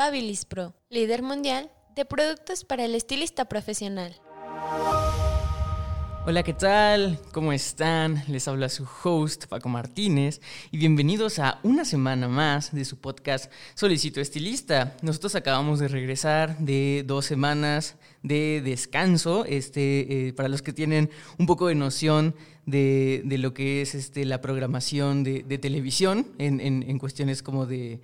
Babilis Pro, líder mundial de productos para el estilista profesional. Hola, ¿qué tal? ¿Cómo están? Les habla su host, Paco Martínez, y bienvenidos a una semana más de su podcast Solicito Estilista. Nosotros acabamos de regresar de dos semanas de descanso. Este, eh, para los que tienen un poco de noción de, lo que es este, la programación de, televisión en, cuestiones como de,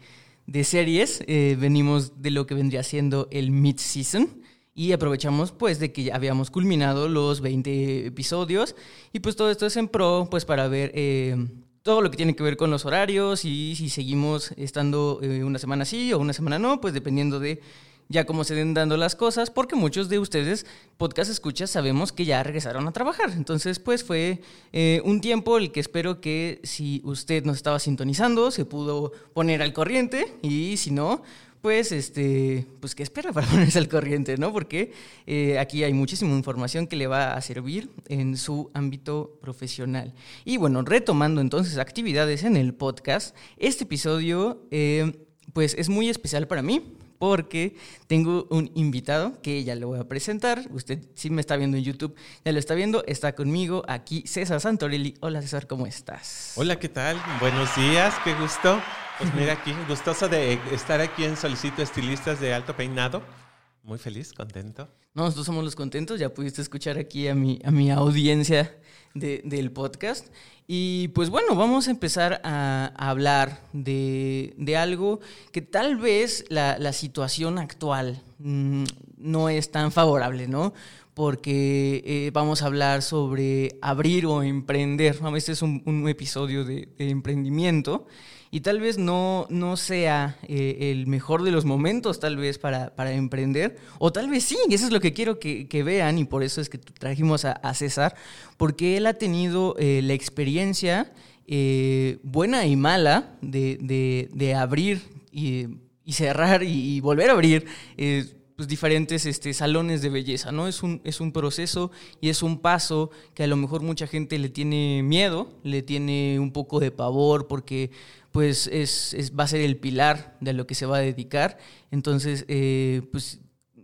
series, eh, venimos de lo que vendría siendo el mid-season y aprovechamos pues de que ya habíamos culminado los 20 episodios y pues todo esto es en pro pues para ver eh, todo lo que tiene que ver con los horarios y si seguimos estando eh, una semana sí o una semana no, pues dependiendo de ya cómo se den dando las cosas, porque muchos de ustedes, podcast escuchas, sabemos que ya regresaron a trabajar. Entonces, pues fue eh, un tiempo el que espero que si usted nos estaba sintonizando, se pudo poner al corriente y si no, pues, este, pues, ¿qué espera para ponerse al corriente, no? Porque eh, aquí hay muchísima información que le va a servir en su ámbito profesional. Y bueno, retomando entonces actividades en el podcast, este episodio, eh, pues, es muy especial para mí porque tengo un invitado que ya le voy a presentar. Usted si me está viendo en YouTube, ya lo está viendo. Está conmigo aquí César Santorelli. Hola César, ¿cómo estás? Hola, ¿qué tal? Buenos días, qué gusto. Pues mira aquí, gustoso de estar aquí en Solicito Estilistas de Alto Peinado. Muy feliz, contento. No, nosotros somos los contentos, ya pudiste escuchar aquí a mi, a mi audiencia del podcast. Y pues bueno, vamos a empezar a, hablar de, algo que tal vez la, situación actual mm, no es tan favorable, ¿no? Porque eh, vamos a hablar sobre abrir o emprender. Este es un, un episodio de, de emprendimiento y tal vez no, no sea eh, el mejor de los momentos, tal vez, para, emprender, o tal vez sí, y eso es lo que quiero que, vean, y por eso es que trajimos a, César, porque él ha tenido eh, la experiencia eh, buena y mala de, abrir y, cerrar y, volver a abrir pues, diferentes este, salones de belleza, ¿no? Es un, es un proceso y es un paso que a lo mejor mucha gente le tiene miedo, le tiene un poco de pavor, porque pues es, va a ser el pilar de lo que se va a dedicar. Entonces, eh, pues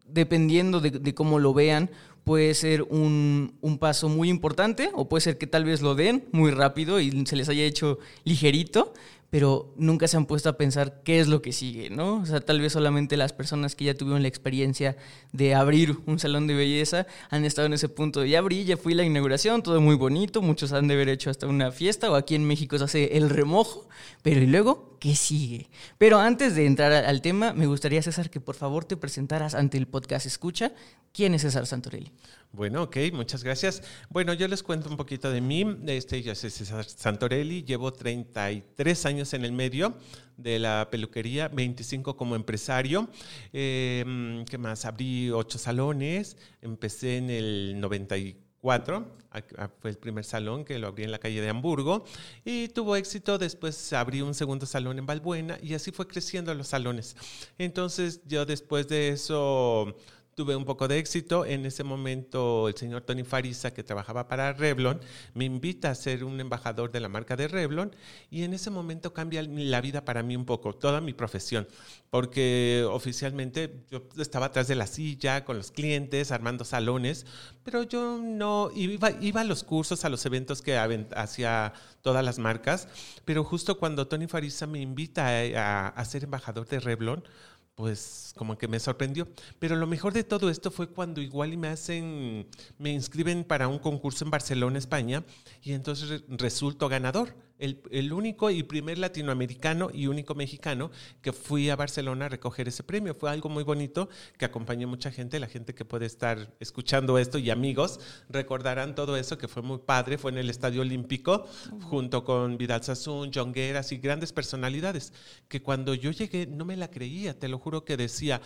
dependiendo de, cómo lo vean, puede ser un, paso muy importante o puede ser que tal vez lo den muy rápido y se les haya hecho ligerito, pero nunca se han puesto a pensar qué es lo que sigue, ¿no? O sea, tal vez solamente las personas que ya tuvieron la experiencia de abrir un salón de belleza han estado en ese punto de ya abrí, ya fui la inauguración, todo muy bonito, muchos han de haber hecho hasta una fiesta o aquí en México se hace el remojo, pero ¿y luego qué sigue? Pero antes de entrar al tema, me gustaría, César, que por favor te presentaras ante el podcast Escucha. ¿Quién es César Santorelli? Bueno, ok, muchas gracias. Bueno, yo les cuento un poquito de mí. Este, yo soy César Santorelli, llevo 33 años en el medio de la peluquería, 25 como empresario. Eh, ¿Qué más? Abrí ocho salones, empecé en el 94, fue el primer salón que lo abrí en la calle de Hamburgo y tuvo éxito. Después abrí un segundo salón en Balbuena y así fue creciendo los salones. Entonces yo después de eso tuve un poco de éxito. En ese momento el señor Tony Farisa, que trabajaba para Revlon, me invita a ser un embajador de la marca de Revlon y en ese momento cambia la vida para mí un poco, toda mi profesión, porque oficialmente yo estaba atrás de la silla con los clientes, armando salones, pero yo no iba, iba a los cursos, a los eventos que hacía todas las marcas, pero justo cuando Tony Farisa me invita a, a ser embajador de Revlon, pues como que me sorprendió. Pero lo mejor de todo esto fue cuando igual me hacen, me inscriben para un concurso en Barcelona, España, y entonces resulto ganador el, único y primer latinoamericano y único mexicano que fui a Barcelona a recoger ese premio. Fue algo muy bonito que acompañó mucha gente, la gente que puede estar escuchando esto y amigos recordarán todo eso que fue muy padre. Fue en el Estadio Olímpico junto con Vidal Sassoon, John Gueras y grandes personalidades que cuando yo llegué no me la creía, te lo juro que decía,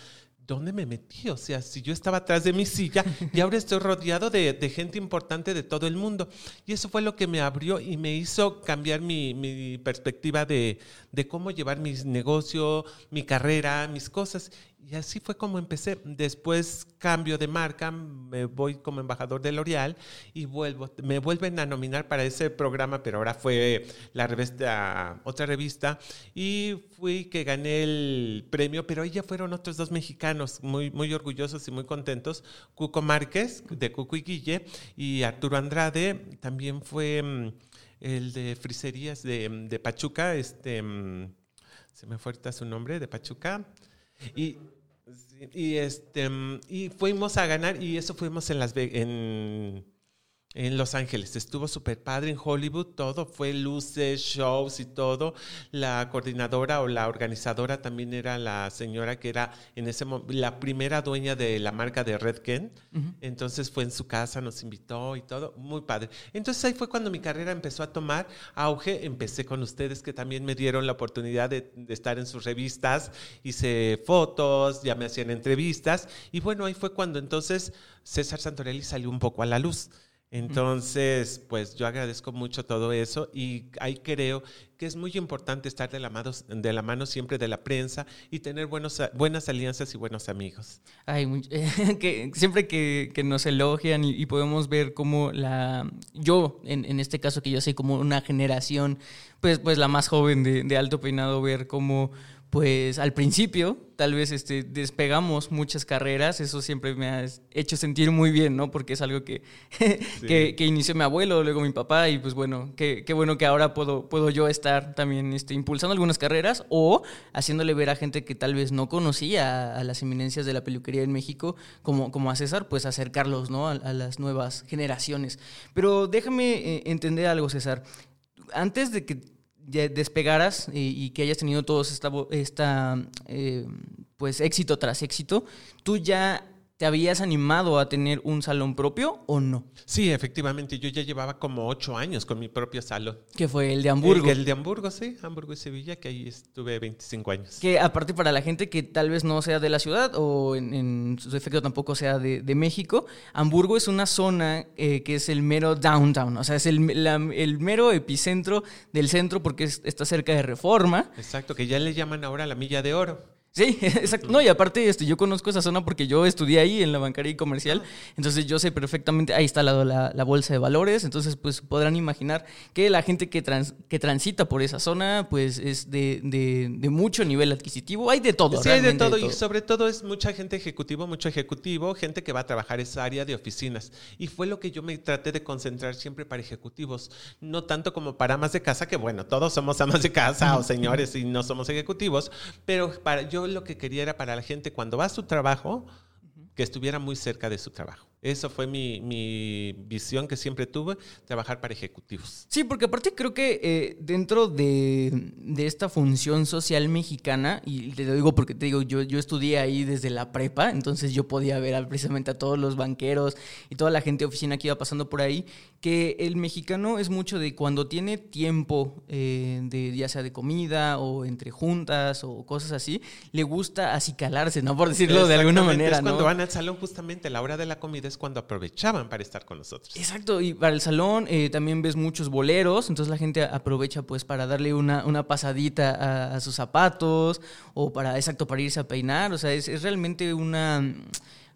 ¿dónde me metí? O sea, si yo estaba atrás de mi silla y ahora estoy rodeado de, gente importante de todo el mundo. Y eso fue lo que me abrió y me hizo cambiar mi, mi perspectiva de, de, cómo llevar mi negocio, mi carrera, mis cosas. Y así fue como empecé. Después cambio de marca, me voy como embajador de L'Oreal y vuelvo, me vuelven a nominar para ese programa, pero ahora fue la revista, otra revista, y fui que gané el premio, pero ahí ya fueron otros dos mexicanos muy, muy orgullosos y muy contentos, Cuco Márquez, de Cuco y Guille, y Arturo Andrade, también fue mm, el de Friserías de, de Pachuca, este, mm, se me fue su nombre, de Pachuca. Y y, este, y fuimos a ganar y eso fuimos en Las en en Los Ángeles. Estuvo súper padre en Hollywood, todo fue luces, shows y todo. La coordinadora o la organizadora también era la señora que era en ese la primera dueña de la marca de Redken. Entonces fue en su casa, nos invitó y todo, muy padre. Entonces ahí fue cuando mi carrera empezó a tomar auge. Empecé con ustedes que también me dieron la oportunidad de, de estar en sus revistas, hice fotos, ya me hacían entrevistas y bueno, ahí fue cuando entonces César Santorelli salió un poco a la luz. Entonces, pues yo agradezco mucho todo eso y ahí creo que es muy importante estar de la mano, de la mano siempre de la prensa y tener buenos, buenas alianzas y buenos amigos. Ay, que siempre que, nos elogian y, podemos ver cómo la... Yo, en, este caso que yo soy como una generación, pues, pues la más joven de, de Alto Peinado, ver cómo pues al principio tal vez este, despegamos muchas carreras, eso siempre me ha hecho sentir muy bien, ¿no? Porque es algo que, que, inició mi abuelo, luego mi papá, y pues bueno, qué, bueno que ahora puedo, puedo yo estar también este, impulsando algunas carreras o haciéndole ver a gente que tal vez no conocía a, las eminencias de la peluquería en México, como, como a César, pues acercarlos, ¿no? A, las nuevas generaciones. Pero déjame eh, entender algo, César. Antes de que despegaras y, que hayas tenido todo esta, esta eh, pues éxito tras éxito, tú ya ¿Te habías animado a tener un salón propio o no? Sí, efectivamente. Yo ya llevaba como ocho años con mi propio salón. Que fue el de Hamburgo. El, de Hamburgo, sí. Hamburgo y Sevilla, que ahí estuve 25 años. Que aparte para la gente que tal vez no sea de la ciudad o en, su efecto tampoco sea de, México, Hamburgo es una zona eh, que es el mero downtown. O sea, es el, el mero epicentro del centro porque está cerca de Reforma. Exacto, que ya le llaman ahora la Milla de Oro. Sí, exacto. No, y aparte, este, yo conozco esa zona porque yo estudié ahí en la bancaria y comercial. Entonces yo sé perfectamente, ahí está la, la, la bolsa de valores. Entonces, pues podrán imaginar que la gente que, que transita por esa zona, pues es de, de, mucho nivel adquisitivo. Hay de todo. Sí, hay de todo, Y sobre todo es mucha gente ejecutivo, mucho ejecutivo, gente que va a trabajar esa área de oficinas. Y fue lo que yo me traté de concentrar siempre para ejecutivos. No tanto como para amas de casa, que bueno, todos somos amas de casa o señores y no somos ejecutivos. Pero para yo lo que quería era para la gente cuando va a su trabajo, que estuviera muy cerca de su trabajo. Eso fue mi, visión que siempre tuve, trabajar para ejecutivos. Sí, porque aparte creo que eh, dentro de, esta función social mexicana, y te lo digo porque te digo, yo, yo estudié ahí desde la prepa, entonces yo podía ver precisamente a todos los banqueros y toda la gente de oficina que iba pasando por ahí, que el mexicano es mucho de cuando tiene tiempo, eh, de, ya sea de comida o entre juntas o cosas así, le gusta acicalarse, ¿no? Por decirlo de alguna manera. Es cuando van al salón justamente, la hora de la comida es cuando aprovechaban para estar con nosotros. Exacto, y para el salón eh, también ves muchos boleros, entonces la gente aprovecha pues para darle una, una pasadita a, sus zapatos o para, exacto, para irse a peinar, o sea, es, realmente una,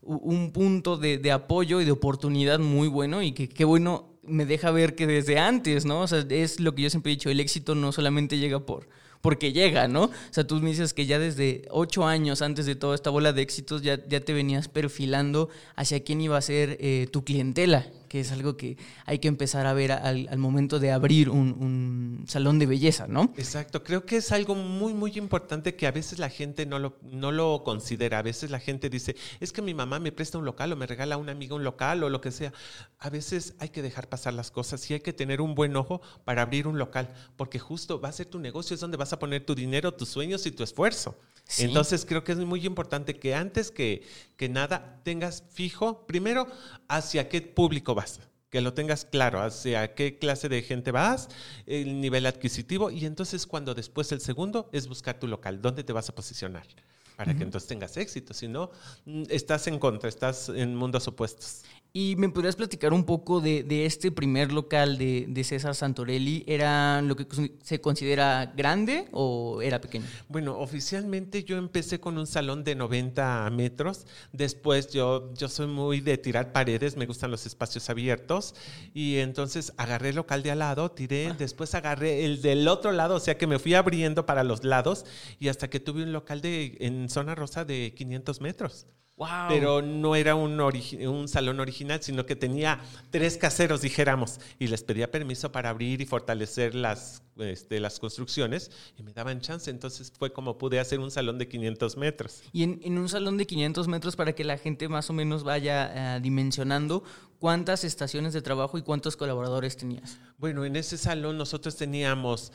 un punto de, apoyo y de oportunidad muy bueno y que qué bueno me deja ver que desde antes, ¿no? O sea, es lo que yo siempre he dicho, el éxito no solamente llega por porque llega, ¿no? O sea, tú me dices que ya desde ocho años antes de toda esta bola de éxitos ya, ya te venías perfilando hacia quién iba a ser eh, tu clientela que es algo que hay que empezar a ver al, momento de abrir un, salón de belleza, ¿no? Exacto, creo que es algo muy, muy importante que a veces la gente no lo, no lo considera. A veces la gente dice, es que mi mamá me presta un local o me regala a una amiga un local o lo que sea. A veces hay que dejar pasar las cosas y hay que tener un buen ojo para abrir un local, porque justo va a ser tu negocio, es donde vas a poner tu dinero, tus sueños y tu esfuerzo. Entonces creo que es muy importante que antes que, que nada tengas fijo, primero, hacia qué público vas que lo tengas claro, hacia qué clase de gente vas, el nivel adquisitivo y entonces cuando después el segundo es buscar tu local, dónde te vas a posicionar. para que entonces tengas éxito. Si no, mm, estás en contra, estás en mundos opuestos. ¿Y me podrías platicar un poco de, este primer local de, César Santorelli? ¿Era lo que se considera grande o era pequeño? Bueno, oficialmente yo empecé con un salón de 90 metros. Después yo, yo soy muy de tirar paredes, me gustan los espacios abiertos. Y entonces agarré el local de al lado, tiré, ah. después agarré el del otro lado, o sea que me fui abriendo para los lados y hasta que tuve un local de, en zona rosa de 500 metros. Pero no era un, un salón original, sino que tenía tres caseros, dijéramos, y les pedía permiso para abrir y fortalecer las, este, las construcciones y me daban chance. Entonces fue como pude hacer un salón de 500 metros. Y en, un salón de 500 metros, para que la gente más o menos vaya eh, dimensionando, ¿cuántas estaciones de trabajo y cuántos colaboradores tenías? Bueno, en ese salón nosotros teníamos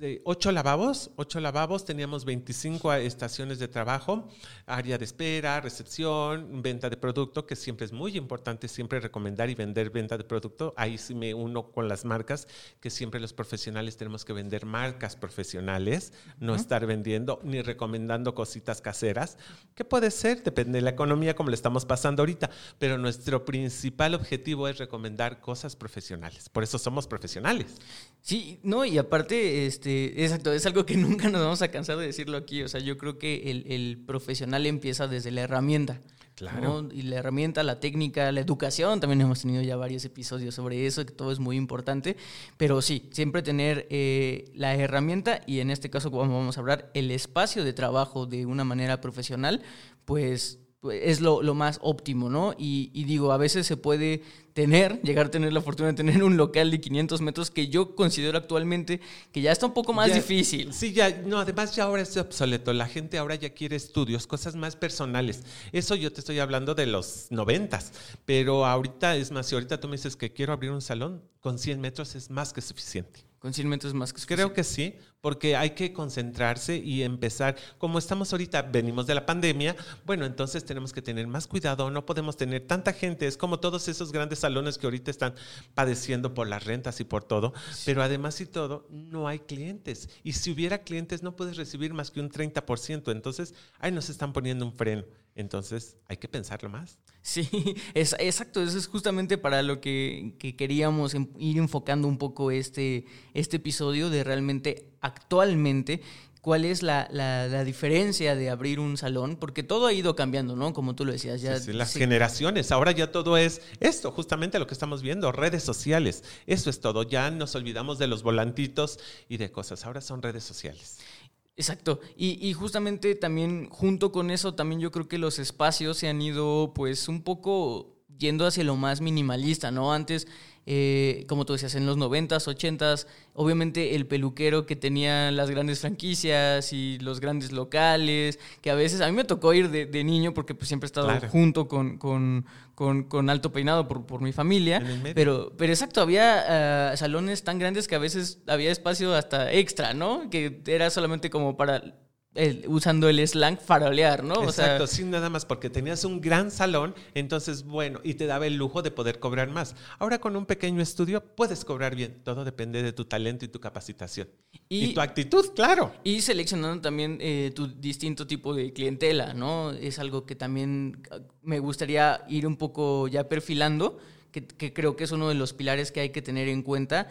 eh, ocho lavabos, ocho lavabos, teníamos 25 estaciones de trabajo, área de espera, recepción, venta de producto, que siempre es muy importante, siempre recomendar y vender venta de producto. Ahí sí me uno con las marcas, que siempre los profesionales tenemos que vender marcas profesionales, no estar vendiendo ni recomendando cositas caseras, que puede ser, depende de la economía como le estamos pasando ahorita, pero nuestro principal objetivo objetivo es recomendar cosas profesionales. Por eso somos profesionales. Sí, no, y aparte, este, exacto, es algo que nunca nos vamos a cansar de decirlo aquí. O sea, yo creo que el, profesional empieza desde la herramienta. Claro. Y la herramienta, la técnica, la educación, también hemos tenido ya varios episodios sobre eso, que todo es muy importante. Pero sí, siempre tener eh, la herramienta y en este caso, como vamos a hablar, el espacio de trabajo de una manera profesional, pues pues, es lo, más óptimo, ¿no? Y, digo, a veces se puede tener, llegar a tener la fortuna de tener un local de 500 metros que yo considero actualmente que ya está un poco más difícil. Sí, ya, no, además ya ahora es obsoleto. La gente ahora ya quiere estudios, cosas más personales. Eso yo te estoy hablando de los noventas, pero ahorita es más, si ahorita tú me dices que quiero abrir un salón, con 100 metros es más que suficiente. Con 100 metros más que Creo que sí, porque hay que concentrarse y empezar. Como estamos ahorita, venimos de la pandemia, bueno, entonces tenemos que tener más cuidado, no podemos tener tanta gente. Es como todos esos grandes salones que ahorita están padeciendo por las rentas y por todo, pero además y todo, no hay clientes. Y si hubiera clientes, no puedes recibir más que un 30%. Entonces, ahí nos están poniendo un freno. Entonces, hay que pensarlo más. Sí, es, exacto. Eso es justamente para lo que, queríamos ir enfocando un poco este, este episodio de realmente actualmente cuál es la, diferencia de abrir un salón, porque todo ha ido cambiando, ¿no? Como tú lo decías. Ya, las generaciones, ahora ya todo es esto, justamente lo que estamos viendo, redes sociales, eso es todo, ya nos olvidamos de los volantitos y de cosas, ahora son redes sociales. Exacto. Y, justamente también junto con eso, también yo creo que los espacios se han ido pues un poco yendo hacia lo más minimalista, ¿no? Antes, eh, como tú decías, en los 90s, 80s, obviamente el peluquero que tenía las grandes franquicias y los grandes locales, que a veces a mí me tocó ir de, niño porque pues siempre he estado junto con, con, alto peinado por, por mi familia, pero, pero exacto, había ah, salones tan grandes que a veces había espacio hasta extra, ¿no? Que era solamente como para usando el slang farolear, ¿no? Exacto, sin nada más, porque tenías un gran salón, entonces, bueno, y te daba el lujo de poder cobrar más. Ahora con un pequeño estudio puedes cobrar bien, todo depende de tu talento y tu capacitación. Y, tu actitud, claro. Y seleccionando también eh, tu distinto tipo de clientela, ¿no? Es algo que también me gustaría ir un poco ya perfilando. Que, que, creo que es uno de los pilares que hay que tener en cuenta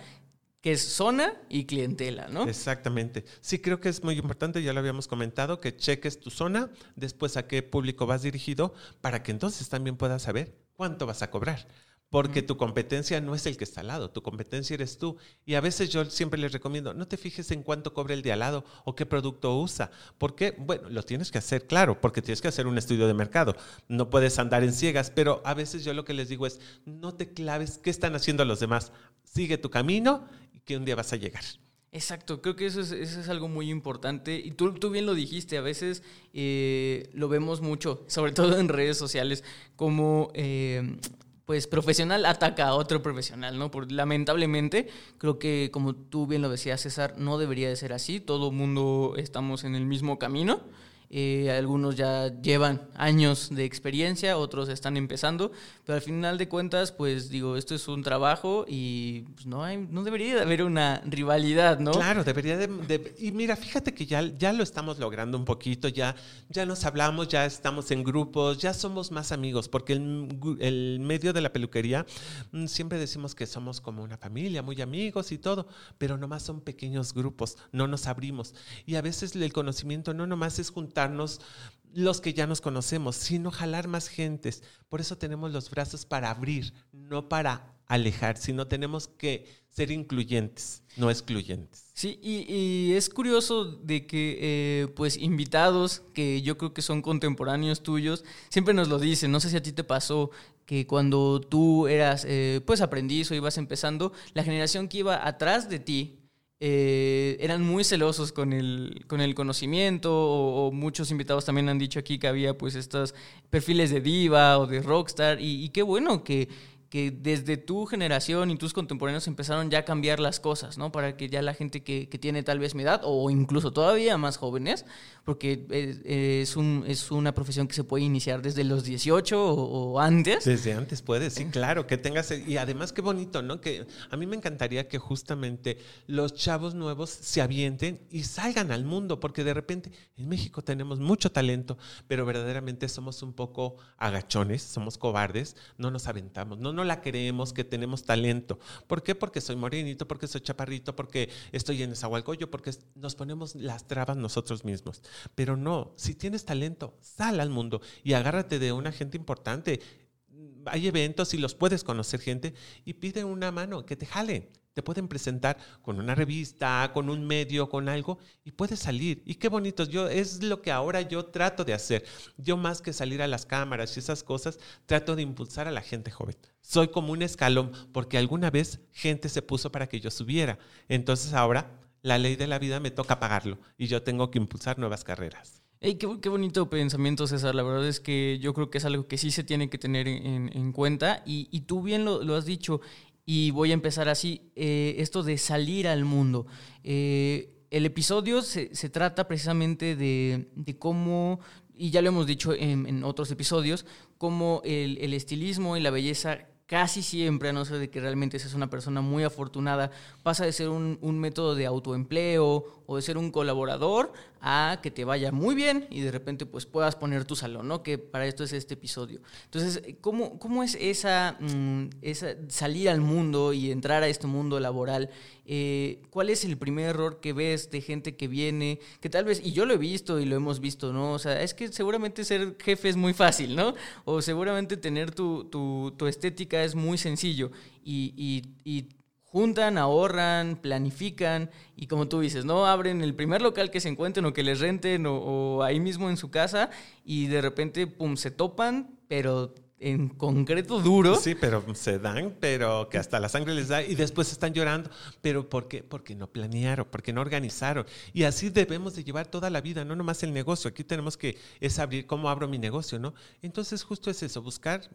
que es zona y clientela, ¿no? Exactamente. Sí, creo que es muy importante, ya lo habíamos comentado, que cheques tu zona, después a qué público vas dirigido, para que entonces también puedas saber cuánto vas a cobrar. Porque tu competencia no es el que está al lado, tu competencia eres tú. Y a veces yo siempre les recomiendo, no te fijes en cuánto cobra el de al lado o qué producto usa. Porque, bueno, lo tienes que hacer, claro, porque tienes que hacer un estudio de mercado. No puedes andar en ciegas, pero a veces yo lo que les digo es, no te claves qué están haciendo los demás. Sigue tu camino que un día vas a llegar. Exacto, creo que eso es, algo muy importante. Y tú, tú bien lo dijiste, a veces eh, lo vemos mucho, sobre todo en redes sociales, como eh, pues profesional ataca a otro profesional, ¿no? Por, lamentablemente, creo que como tú bien lo decías, César, no debería de ser así. Todo mundo estamos en el mismo camino. Eh, algunos ya llevan años de experiencia, otros están empezando, pero al final de cuentas, pues digo, esto es un trabajo y pues, no, hay, no debería de haber una rivalidad, ¿no? Claro, debería de, Y mira, fíjate que ya, ya lo estamos logrando un poquito, ya, ya nos hablamos, ya estamos en grupos, ya somos más amigos, porque el, el medio de la peluquería mm, siempre decimos que somos como una familia, muy amigos y todo, pero nomás son pequeños grupos, no nos abrimos. Y a veces el conocimiento no nomás es juntar los que ya nos conocemos, sino jalar más gentes. Por eso tenemos los brazos para abrir, no para alejar, sino tenemos que ser incluyentes, no excluyentes. Sí, y, es curioso de que, eh, pues, invitados que yo creo que son contemporáneos tuyos, siempre nos lo dicen. No sé si a ti te pasó que cuando tú eras, eh, pues, aprendiz o ibas empezando, la generación que iba atrás de ti, eh, eran muy celosos con el, con el conocimiento o, muchos invitados también han dicho aquí que había pues estos perfiles de diva o de rockstar y qué bueno que, que desde tu generación y tus contemporáneos empezaron ya a cambiar las cosas, ¿no? Para que ya la gente que, que tiene tal vez mi edad o incluso todavía más jóvenes, porque es, un, es una profesión que se puede iniciar desde los 18 o, antes. Desde antes puede, sí, claro, que tengas, y además qué bonito, ¿no? Que a mí me encantaría que justamente los chavos nuevos se avienten y salgan al mundo, porque de repente en México tenemos mucho talento, pero verdaderamente somos un poco agachones, somos cobardes, no nos aventamos, no no la creemos que tenemos talento. ¿Por qué? Porque soy morenito, porque soy chaparrito, porque estoy en Esahualcoyo, porque nos ponemos las trabas nosotros mismos. Pero no, si tienes talento, sal al mundo y agárrate de una gente importante. Hay eventos y los puedes conocer gente y pide una mano, que te jale. Te pueden presentar con una revista, con un medio, con algo y puedes salir. Y qué bonito, yo es lo que ahora yo trato de hacer. Yo más que salir a las cámaras y esas cosas, trato de impulsar a la gente joven. Soy como un escalón porque alguna vez gente se puso para que yo subiera. Entonces ahora la ley de la vida me toca pagarlo y yo tengo que impulsar nuevas carreras. qué, bonito pensamiento, César. La verdad es que yo creo que es algo que sí se tiene que tener en, cuenta. Y, tú bien lo, has dicho y voy a empezar así, eh, esto de salir al mundo. Eh, el episodio se, trata precisamente de, cómo, y ya lo hemos dicho en, otros episodios, cómo el, estilismo y la belleza casi siempre, a no ser de que realmente seas una persona muy afortunada, pasa de ser un método de autoempleo o de ser un colaborador a que te vaya muy bien y de repente pues puedas poner tu salón, ¿no? Que para esto es este episodio. Entonces, ¿cómo, cómo es esa, mm, esa salir al mundo y entrar a este mundo laboral? Eh, ¿Cuál es el primer error que ves de gente que viene, que tal vez, y yo lo he visto y lo hemos visto, ¿no? O sea, es que seguramente ser jefe es muy fácil, ¿no? O seguramente tener tu, tu, estética es muy sencillo y, y, y juntan, ahorran, planifican y como tú dices, ¿no? Abren el primer local que se encuentren o que les renten o, ahí mismo en su casa y de repente, pum, se topan, pero en concreto duro. Sí, pero se dan, pero que hasta la sangre les da y después están llorando. ¿Pero por qué? Porque no planearon, porque no organizaron. Y así debemos de llevar toda la vida, no nomás el negocio. Aquí tenemos que es abrir cómo abro mi negocio, ¿no? Entonces justo es eso, buscar,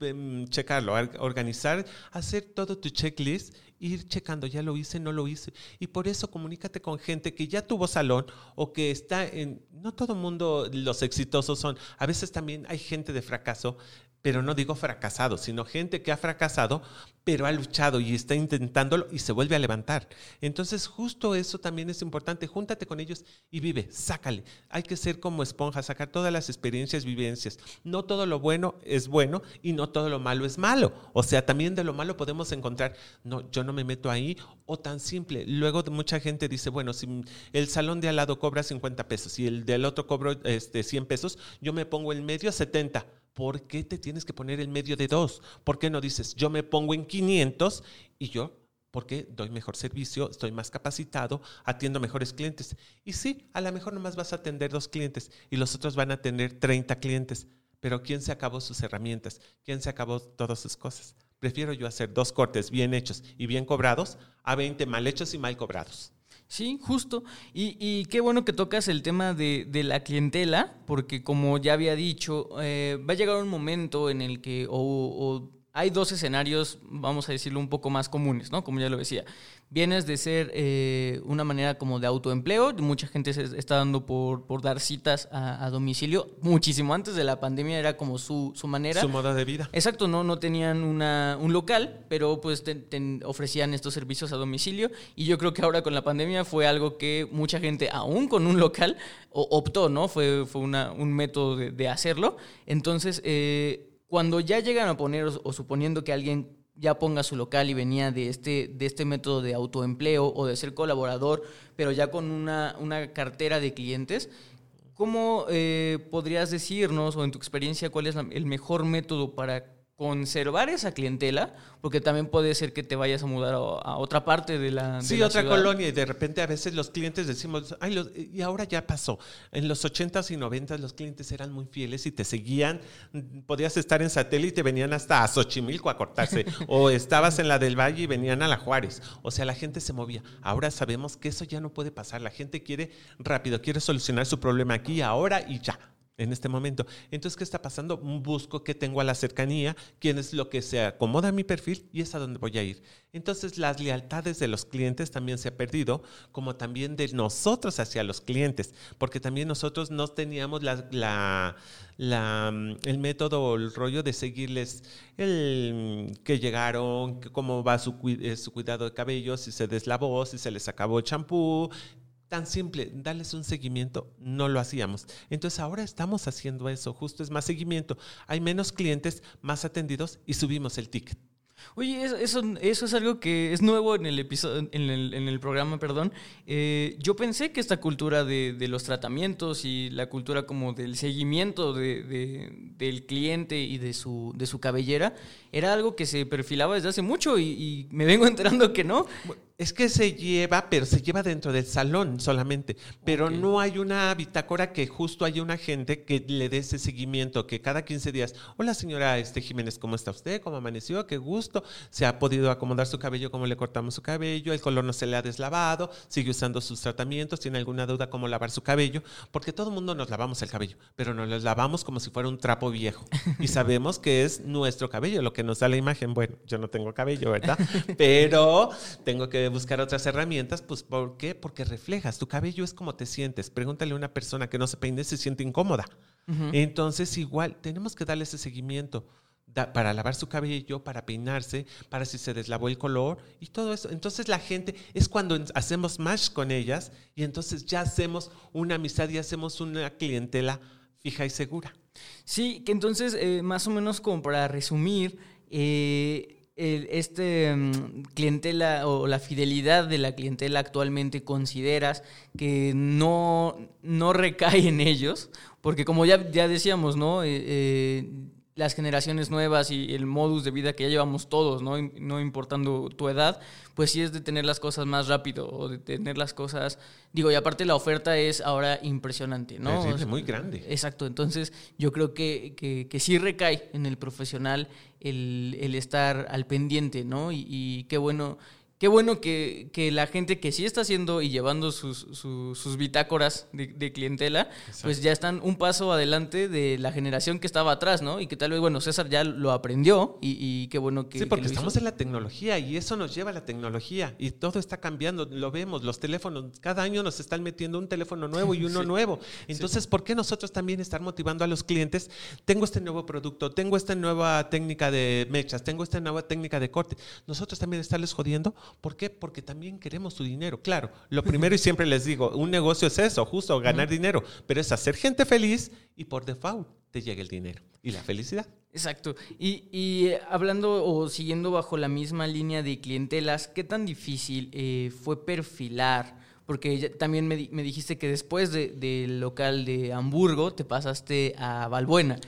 em, checarlo, organizar, hacer todo tu checklist ir checando, ya lo hice, no lo hice. Y por eso comunícate con gente que ya tuvo salón o que está en... No todo mundo, los exitosos son, a veces también hay gente de fracaso pero no digo fracasado, sino gente que ha fracasado, pero ha luchado y está intentándolo y se vuelve a levantar. Entonces, justo eso también es importante. Júntate con ellos y vive, sácale. Hay que ser como esponja, sacar todas las experiencias, vivencias. No todo lo bueno es bueno y no todo lo malo es malo. O sea, también de lo malo podemos encontrar, no, yo no me meto ahí, o tan simple. Luego mucha gente dice, bueno, si el salón de al lado cobra 50 pesos y el del otro cobra este, 100 pesos, yo me pongo en medio 70 ¿por qué te tienes que poner en medio de dos? ¿Por qué no dices, yo me pongo en 500 y yo, porque doy mejor servicio, estoy más capacitado, atiendo mejores clientes? Y sí, a lo mejor nomás vas a atender dos clientes y los otros van a tener 30 clientes, pero ¿quién se acabó sus herramientas? ¿Quién se acabó todas sus cosas? Prefiero yo hacer dos cortes bien hechos y bien cobrados a 20 mal hechos y mal cobrados. Sí, justo. Y, qué bueno que tocas el tema de, la clientela, porque como ya había dicho, eh, va a llegar un momento en el que o, hay dos escenarios, vamos a decirlo, un poco más comunes, ¿no? Como ya lo decía. Vienes de ser eh, una manera como de autoempleo, mucha gente se está dando por, por dar citas a, domicilio, muchísimo antes de la pandemia era como su, su manera. Su moda de vida. Exacto, no, no tenían una, un local, pero pues te, ofrecían estos servicios a domicilio y yo creo que ahora con la pandemia fue algo que mucha gente, aún con un local, optó, ¿no? Fue, fue una, un método de, de hacerlo. Entonces, eh, cuando ya llegan a poner, o, suponiendo que alguien ya ponga su local y venía de este, de este método de autoempleo o de ser colaborador, pero ya con una, una cartera de clientes, ¿cómo eh, podrías decirnos, o en tu experiencia, cuál es el mejor método para conservar esa clientela, porque también puede ser que te vayas a mudar a, otra parte de la Sí, otra colonia y de repente a veces los clientes decimos, ay, y ahora ya pasó. En los 80s y 90s los clientes eran muy fieles y te seguían, podías estar en satélite y venían hasta a Xochimilco a cortarse, o estabas en la del Valle y venían a la Juárez. O sea, la gente se movía. Ahora sabemos que eso ya no puede pasar. La gente quiere rápido, quiere solucionar su problema aquí, ahora y ya en este momento. Entonces, ¿qué está pasando? Busco que tengo a la cercanía, quién es lo que se acomoda a mi perfil y es a donde voy a ir. Entonces, las lealtades de los clientes también se ha perdido, como también de nosotros hacia los clientes, porque también nosotros no teníamos mm, el método o el rollo de seguirles el mm, que llegaron, cómo va su, eh, su cuidado de cabello, si se deslavó, si se les acabó el champú, tan simple, darles un seguimiento, no lo hacíamos. Entonces ahora estamos haciendo eso, justo es más seguimiento. Hay menos clientes, más atendidos y subimos el ticket. Oye, eso, eso, es algo que es nuevo en el episodio, en el, programa, perdón. Eh, yo pensé que esta cultura de, los tratamientos y la cultura como del seguimiento del cliente y de su, de su cabellera era algo que se perfilaba desde hace mucho y, y me vengo enterando que no. Es que se lleva, pero se lleva dentro del salón solamente. Pero no hay una bitácora que justo haya una gente que le dé ese seguimiento, que cada 15 días, hola señora este Jiménez, ¿cómo está usted? ¿Cómo amaneció? Qué gusto. Se ha podido acomodar su cabello, cómo le cortamos su cabello, el color no se le ha deslavado, sigue usando sus tratamientos, tiene alguna duda cómo lavar su cabello, porque todo el mundo nos lavamos el cabello, pero nos lo lavamos como si fuera un trapo viejo. Y sabemos que es nuestro cabello, lo que nos da la imagen. Bueno, yo no tengo cabello, ¿verdad? Pero tengo que buscar otras herramientas, pues ¿por qué? Porque reflejas, tu cabello es como te sientes. Pregúntale a una persona que no se peine, se siente incómoda. Entonces, igual, tenemos que darle ese seguimiento para lavar su cabello, para peinarse, para si se deslavó el color y todo eso. Entonces la gente es cuando hacemos match con ellas y entonces ya hacemos una amistad y hacemos una clientela fija y segura. Sí, que entonces eh, más o menos como para resumir, eh, este mm, clientela o la fidelidad de la clientela actualmente consideras que no, no recae en ellos? Porque como ya, ya decíamos, ¿no? Eh, eh, las generaciones nuevas y el modus de vida que ya llevamos todos, ¿no? no importando tu edad, pues sí es de tener las cosas más rápido o de tener las cosas, digo, y aparte la oferta es ahora impresionante, ¿no? Es muy grande. Exacto, entonces yo creo que, que, que sí recae en el profesional el, el, estar al pendiente, ¿no? Y, y qué bueno qué bueno que, la gente que sí está haciendo y llevando sus, sus, bitácoras de, clientela, pues ya están un paso adelante de la generación que estaba atrás, ¿no? Y que tal vez, bueno, César ya lo aprendió y, qué bueno que... Sí, porque estamos en la tecnología y eso nos lleva a la tecnología y todo está cambiando, lo vemos, los teléfonos, cada año nos están metiendo un teléfono nuevo y uno nuevo. Entonces, ¿por qué nosotros también estar motivando a los clientes? Tengo este nuevo producto, tengo esta nueva técnica de mechas, tengo esta nueva técnica de corte. Nosotros también estarles jodiendo ¿Por qué? Porque también queremos su dinero. Claro, lo primero y siempre les digo, un negocio es eso, justo ganar dinero, pero es hacer gente feliz y por default te llega el dinero y la felicidad. Exacto. Y, y hablando o siguiendo bajo la misma línea de clientelas, ¿qué tan difícil eh, fue perfilar? Porque también me, me, dijiste que después del local de Hamburgo te pasaste a Valbuena.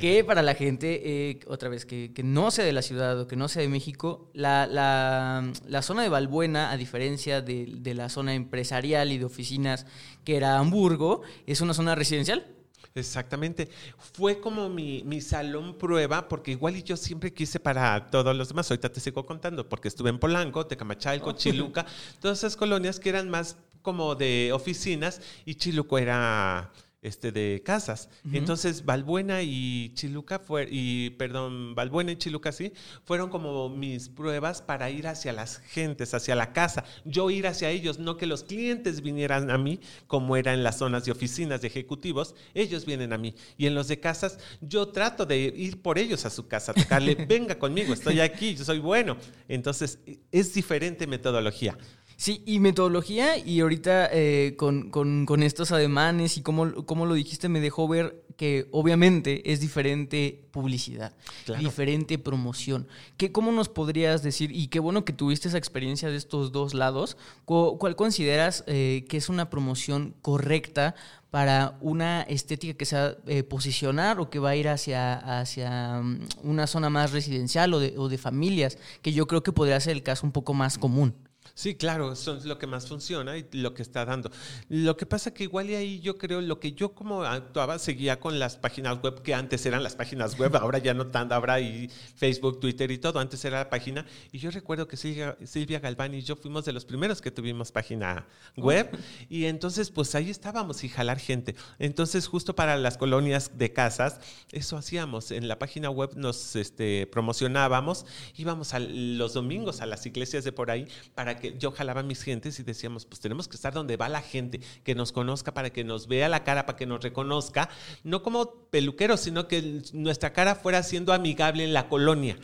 Que para la gente, eh, otra vez, que, que, no sea de la ciudad o que no sea de México, la, la, la zona de Valbuena, a diferencia de, de, la zona empresarial y de oficinas que era Hamburgo, es una zona residencial. Exactamente. Fue como mi, mi, salón prueba, porque igual y yo siempre quise para todos los demás. Ahorita te sigo contando, porque estuve en Polanco, Tecamachalco, oh. Chiluca, todas esas colonias que eran más como de oficinas y Chiluco era este, de casas. Entonces, Balbuena y Chiluca fue, y perdón, Balbuena y Chiluca sí, fueron como mis pruebas para ir hacia las gentes, hacia la casa. Yo ir hacia ellos, no que los clientes vinieran a mí, como era en las zonas de oficinas de ejecutivos, ellos vienen a mí. Y en los de casas, yo trato de ir por ellos a su casa, tocarle, venga conmigo, estoy aquí, yo soy bueno. Entonces, es diferente metodología. Sí, y metodología, y ahorita eh, con, con, estos ademanes y cómo, lo dijiste, me dejó ver que obviamente es diferente publicidad, diferente promoción. ¿Qué, ¿Cómo nos podrías decir, y qué bueno que tuviste esa experiencia de estos dos lados, cuál consideras eh, que es una promoción correcta para una estética que sea eh, posicionar o que va a ir hacia, hacia mm, una zona más residencial o de, o de familias, que yo creo que podría ser el caso un poco más común? Sí, claro, es lo que más funciona y lo que está dando. Lo que pasa que igual y ahí yo creo, lo que yo como actuaba, seguía con las páginas web que antes eran las páginas web, ahora ya no tanto, ahora y Facebook, Twitter y todo, antes era la página. Y yo recuerdo que Silvia, Silvia Galván y yo fuimos de los primeros que tuvimos página web y entonces pues ahí estábamos y jalar gente. Entonces justo para las colonias de casas, eso hacíamos. En la página web nos este, promocionábamos, íbamos a los domingos a las iglesias de por ahí para que yo jalaba a mis gentes y decíamos, pues tenemos que estar donde va la gente, que nos conozca para que nos vea la cara, para que nos reconozca, no como peluqueros, sino que nuestra cara fuera siendo amigable en la colonia.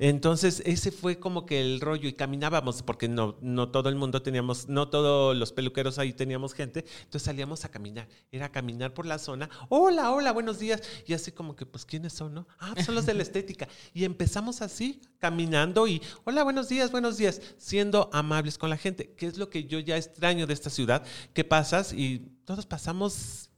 Entonces, ese fue como que el rollo y caminábamos, porque no, no todo el mundo teníamos, no todos los peluqueros ahí teníamos gente, entonces salíamos a caminar, era caminar por la zona, hola, hola, buenos días, y así como que, pues, ¿quiénes son, no? Ah, pues, son los de la estética. Y empezamos así, caminando y, hola, buenos días, buenos días, siendo amables con la gente, que es lo que yo ya extraño de esta ciudad, que pasas y todos pasamos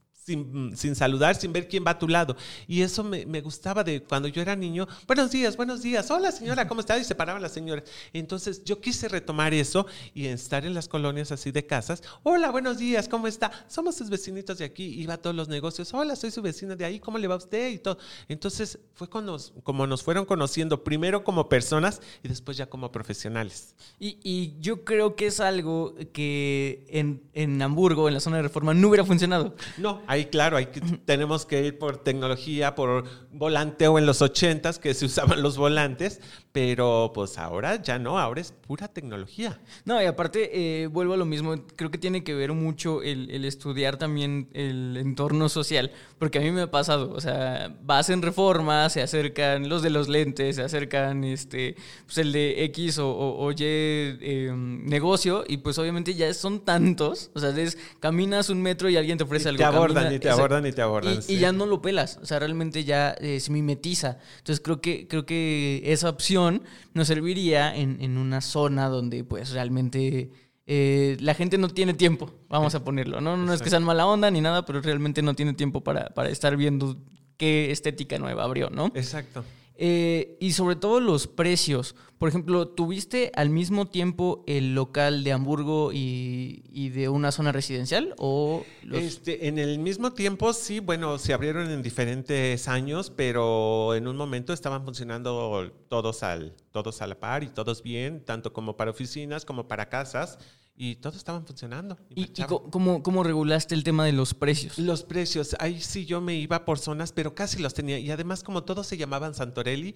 sin, saludar, sin ver quién va a tu lado. Y eso me, gustaba de cuando yo era niño. Buenos días, buenos días. Hola señora, ¿cómo está? Y se paraban las señoras. Entonces yo quise retomar eso y estar en las colonias así de casas. Hola, buenos días, ¿cómo está? Somos sus vecinitos de aquí. Iba a todos los negocios. Hola, soy su vecina de ahí. ¿Cómo le va a usted? Y todo. Entonces fue como nos, como nos fueron conociendo, primero como personas y después ya como profesionales. Y, y yo creo que es algo que en, en Hamburgo, en la zona de reforma, no hubiera funcionado. No, claro, tenemos que ir por tecnología, por volanteo en los ochentas que se usaban los volantes, pero pues ahora ya no, ahora es pura tecnología. No, y aparte, eh, vuelvo a lo mismo, creo que tiene que ver mucho el, estudiar también el entorno social, porque a mí me ha pasado, o sea, vas en reforma, se acercan los de los lentes, se acercan este, pues el de X o, Y em, negocio, y pues obviamente ya son tantos, o sea, es, caminas un metro y alguien te ofrece algo. Te abordan, y te abordan, y te abordan. Y, ya no lo pelas, o sea, realmente ya eh, se mimetiza. Entonces creo que, creo que esa opción nos serviría en, una zona donde pues realmente eh, la gente no tiene tiempo, vamos a ponerlo. ¿no? No es que sean mala onda ni nada, pero realmente no tiene tiempo para, para estar viendo qué estética nueva abrió, ¿no? Exacto. Eh, y sobre todo los precios. Por ejemplo, ¿tuviste al mismo tiempo el local de Hamburgo y, de una zona residencial? O este, en el mismo tiempo, sí, bueno, se abrieron en diferentes años, pero en un momento estaban funcionando todos, al, todos a la par y todos bien, tanto como para oficinas como para casas y todos estaban funcionando. ¿Y, cómo, regulaste el tema de los precios? Los precios, ahí sí yo me iba por zonas, pero casi los tenía. Y además, como todos se llamaban Santorelli,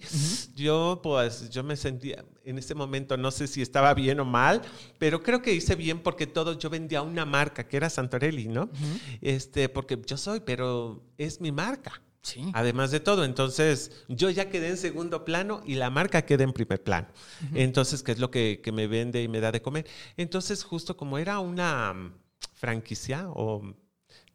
yo pues yo me sentía, en ese momento no sé si estaba bien o mal, pero creo que hice bien porque todos, yo vendía una marca que era Santorelli, ¿no? este, porque yo soy, pero es mi marca. Además de todo, entonces yo ya quedé en segundo plano y la marca queda en primer plano. Entonces, ¿qué es lo que, me vende y me da de comer? Entonces, justo como era una mm, franquicia o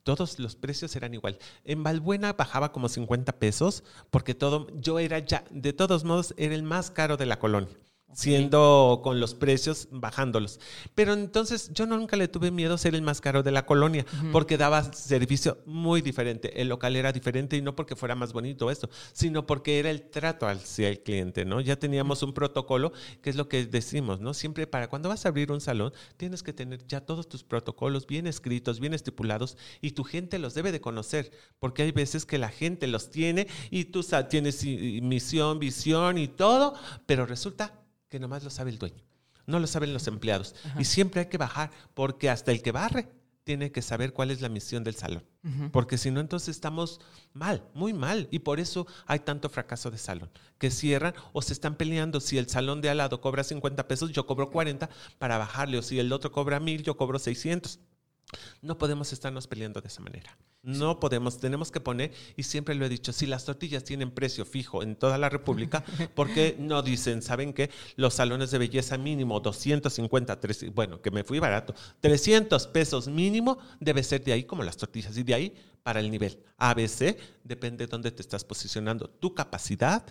todos los precios eran igual. En Valbuena bajaba como 50 pesos porque todo, yo era ya, de todos modos, era el más caro de la colonia siendo con los precios bajándolos. Pero entonces yo nunca le tuve miedo a ser el más caro de la colonia, porque daba servicio muy diferente. El local era diferente y no porque fuera más bonito esto, sino porque era el trato hacia el cliente, ¿no? Ya teníamos un protocolo, que es lo que decimos, ¿no? Siempre para cuando vas a abrir un salón, tienes que tener ya todos tus protocolos bien escritos, bien estipulados y tu gente los debe de conocer, porque hay veces que la gente los tiene y tú tienes misión, visión y todo, pero resulta que nomás lo sabe el dueño, no lo saben los empleados. Y siempre hay que bajar, porque hasta el que barre tiene que saber cuál es la misión del salón. Porque si no, entonces estamos mal, muy mal. Y por eso hay tanto fracaso de salón. Que cierran o se están peleando. Si el salón de al lado cobra 50 pesos, yo cobro 40 para bajarle. O si el otro cobra 1000, yo cobro 600. No podemos estarnos peleando de esa manera. No podemos, tenemos que poner, y siempre lo he dicho, si las tortillas tienen precio fijo en toda la República, ¿por qué no dicen, saben qué? Los salones de belleza mínimo 250, bueno, que me fui barato, 300 pesos mínimo debe ser de ahí como las tortillas y de ahí para el nivel ABC, depende de dónde te estás posicionando, tu capacidad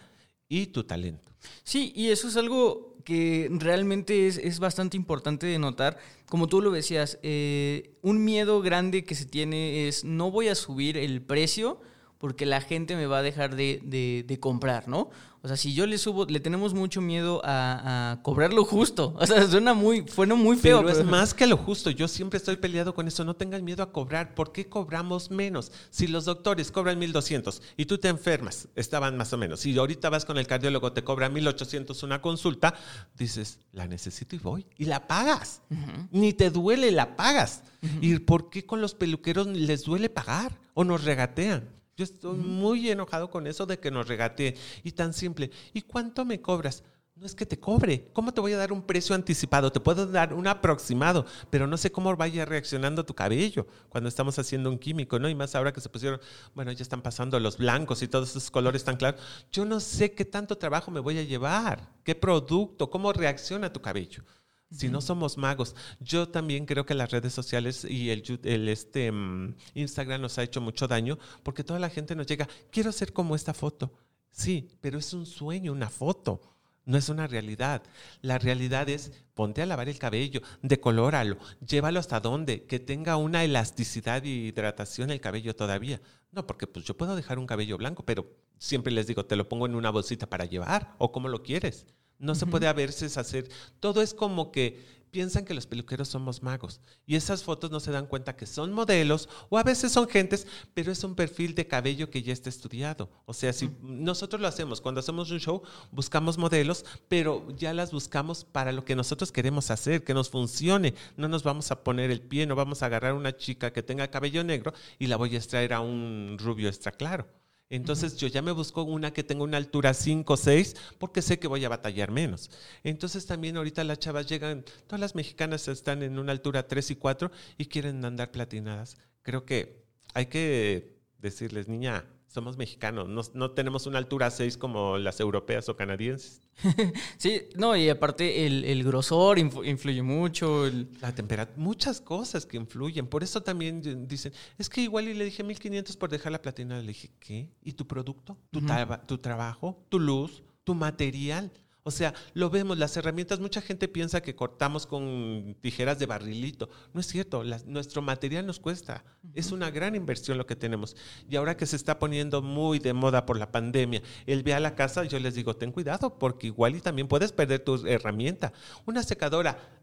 y tu talento. Sí, y eso es algo que realmente es, bastante importante de notar. Como tú lo decías, eh, un miedo grande que se tiene es no voy a subir el precio porque la gente me va a dejar de, comprar, ¿no? O sea, si yo le subo, le tenemos mucho miedo a, cobrar lo justo. O sea, suena muy, suena muy feo. Pero, es más que lo justo. Yo siempre estoy peleado con eso. No tengan miedo a cobrar. ¿Por qué cobramos menos? Si los doctores cobran 1200 y tú te enfermas, estaban más o menos. Si ahorita vas con el cardiólogo, te cobra 1800 una consulta, dices, la necesito y voy. Y la pagas. Ni te duele, la pagas. ¿Y por qué con los peluqueros les duele pagar o nos regatean? Yo estoy muy enojado con eso de que nos regate. Y tan simple. ¿Y cuánto me cobras? No es que te cobre. ¿Cómo te voy a dar un precio anticipado? Te puedo dar un aproximado, pero no sé cómo vaya reaccionando tu cabello cuando estamos haciendo un químico, ¿no? Y más ahora que se pusieron, bueno, ya están pasando los blancos y todos esos colores tan claros. Yo no sé qué tanto trabajo me voy a llevar, qué producto, cómo reacciona tu cabello si no somos magos. Yo también creo que las redes sociales y el, el este, mm, Instagram nos ha hecho mucho daño porque toda la gente nos llega, quiero ser como esta foto. Sí, pero es un sueño, una foto. No es una realidad. La realidad es ponte a lavar el cabello, decolóralo, llévalo hasta donde, que tenga una elasticidad y hidratación el cabello todavía. No, porque pues yo puedo dejar un cabello blanco, pero siempre les digo, te lo pongo en una bolsita para llevar o como lo quieres. No se puede a veces hacer. Todo es como que piensan que los peluqueros somos magos. Y esas fotos no se dan cuenta que son modelos o a veces son gentes, pero es un perfil de cabello que ya está estudiado. O sea, si nosotros lo hacemos, cuando hacemos un show, buscamos modelos, pero ya las buscamos para lo que nosotros queremos hacer, que nos funcione. No nos vamos a poner el pie, no vamos a agarrar una chica que tenga cabello negro y la voy a extraer a un rubio extra claro. Entonces yo ya me busco una que tenga una altura 5 o 6 porque sé que voy a batallar menos. Entonces también ahorita las chavas llegan, todas las mexicanas están en una altura 3 y 4 y quieren andar platinadas. Creo que hay que decirles, niña, somos mexicanos, no, no, tenemos una altura 6 como las europeas o canadienses. sí, no, y aparte el, el grosor influye mucho. La temperatura, muchas cosas que influyen. Por eso también dicen, es que igual y le dije 1500 por dejar la platina. Le dije, ¿qué? ¿Y tu producto? ¿Tu, tu trabajo? ¿Tu luz? ¿Tu material? O sea, lo vemos, las herramientas, mucha gente piensa que cortamos con tijeras de barrilito. No es cierto, nuestro material nos cuesta. Es una gran inversión lo que tenemos. Y ahora que se está poniendo muy de moda por la pandemia, él ve a la casa, yo les digo, ten cuidado, porque igual y también puedes perder tu herramienta. Una secadora,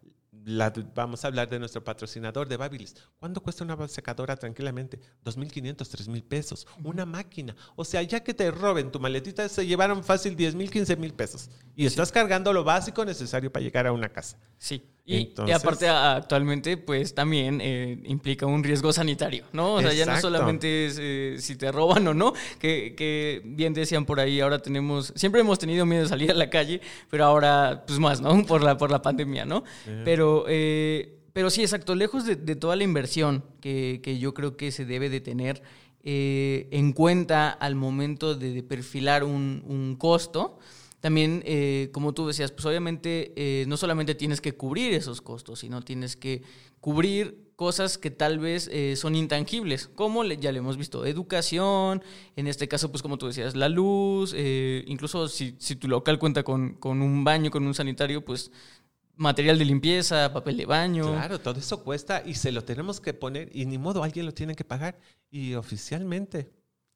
vamos a hablar de nuestro patrocinador de Babilis. ¿Cuánto cuesta una secadora tranquilamente? 2.500, 3.000 pesos. Una máquina. O sea, ya que te roben tu maletita, se llevaron fácil 10.000, 15.000 pesos. Y estás cargando lo básico necesario para llegar a una casa. Sí. Y, aparte actualmente pues también eh, implica un riesgo sanitario, ¿no? O sea, ya no solamente es eh, si te roban o no, que, bien decían por ahí, ahora tenemos, siempre hemos tenido miedo de salir a la calle, pero ahora pues más, ¿no? Por la, por la pandemia, ¿no? Pero, eh, pero sí, exacto, lejos de, toda la inversión que, yo creo que se debe de tener en cuenta al momento de, perfilar un, un costo, también, eh, como tú decías, pues obviamente eh, no solamente tienes que cubrir esos costos, sino tienes que cubrir cosas que tal vez eh, son intangibles, como ya le hemos visto, educación, en este caso, pues como tú decías, la luz, incluso si, tu local cuenta con, con un baño, con un sanitario, pues material de limpieza, papel de baño. Claro, todo eso cuesta y se lo tenemos que poner y ni modo, alguien lo tiene que pagar y oficialmente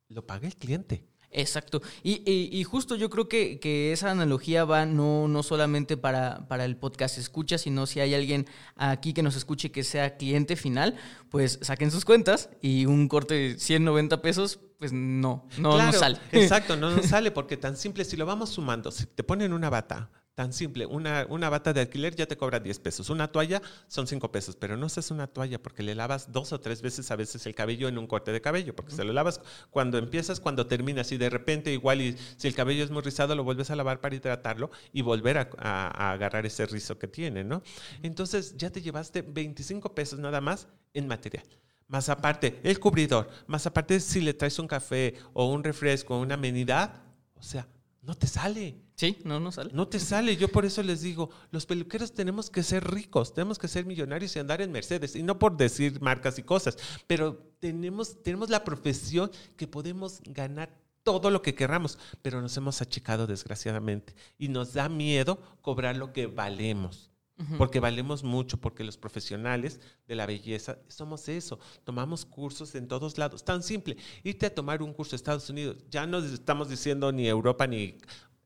lo paga el cliente. Exacto. Y, justo yo creo que, esa analogía va no, no solamente para, para, el podcast escucha, sino si hay alguien aquí que nos escuche que sea cliente final, pues saquen sus cuentas y un corte de 190 pesos, pues no, no, no sale. Exacto, no nos sale porque tan simple, si lo vamos sumando, si te ponen una bata, Tan simple, una, una bata de alquiler ya te cobra 10 pesos, una toalla son 5 pesos, pero no es una toalla porque le lavas dos o tres veces a veces el cabello en un corte de cabello, porque se lo lavas cuando empiezas, cuando terminas y de repente igual y si el cabello es muy rizado lo vuelves a lavar para hidratarlo y volver a, a agarrar ese rizo que tiene, ¿no? Entonces ya te llevaste 25 pesos nada más en material más aparte el cubridor, más aparte si le traes un café o un refresco o una amenidad, o sea, no te sale. Sí, no, no sale. No te sale. Yo por eso les digo, los peluqueros tenemos que ser ricos, tenemos que ser millonarios y andar en Mercedes. Y no por decir marcas y cosas, pero tenemos, tenemos la profesión que podemos ganar todo lo que queramos, pero nos hemos achicado desgraciadamente y nos da miedo cobrar lo que valemos porque valemos mucho, porque los profesionales de la belleza somos eso, tomamos cursos en todos lados, tan simple, irte a tomar un curso a Estados Unidos, ya no estamos diciendo ni Europa ni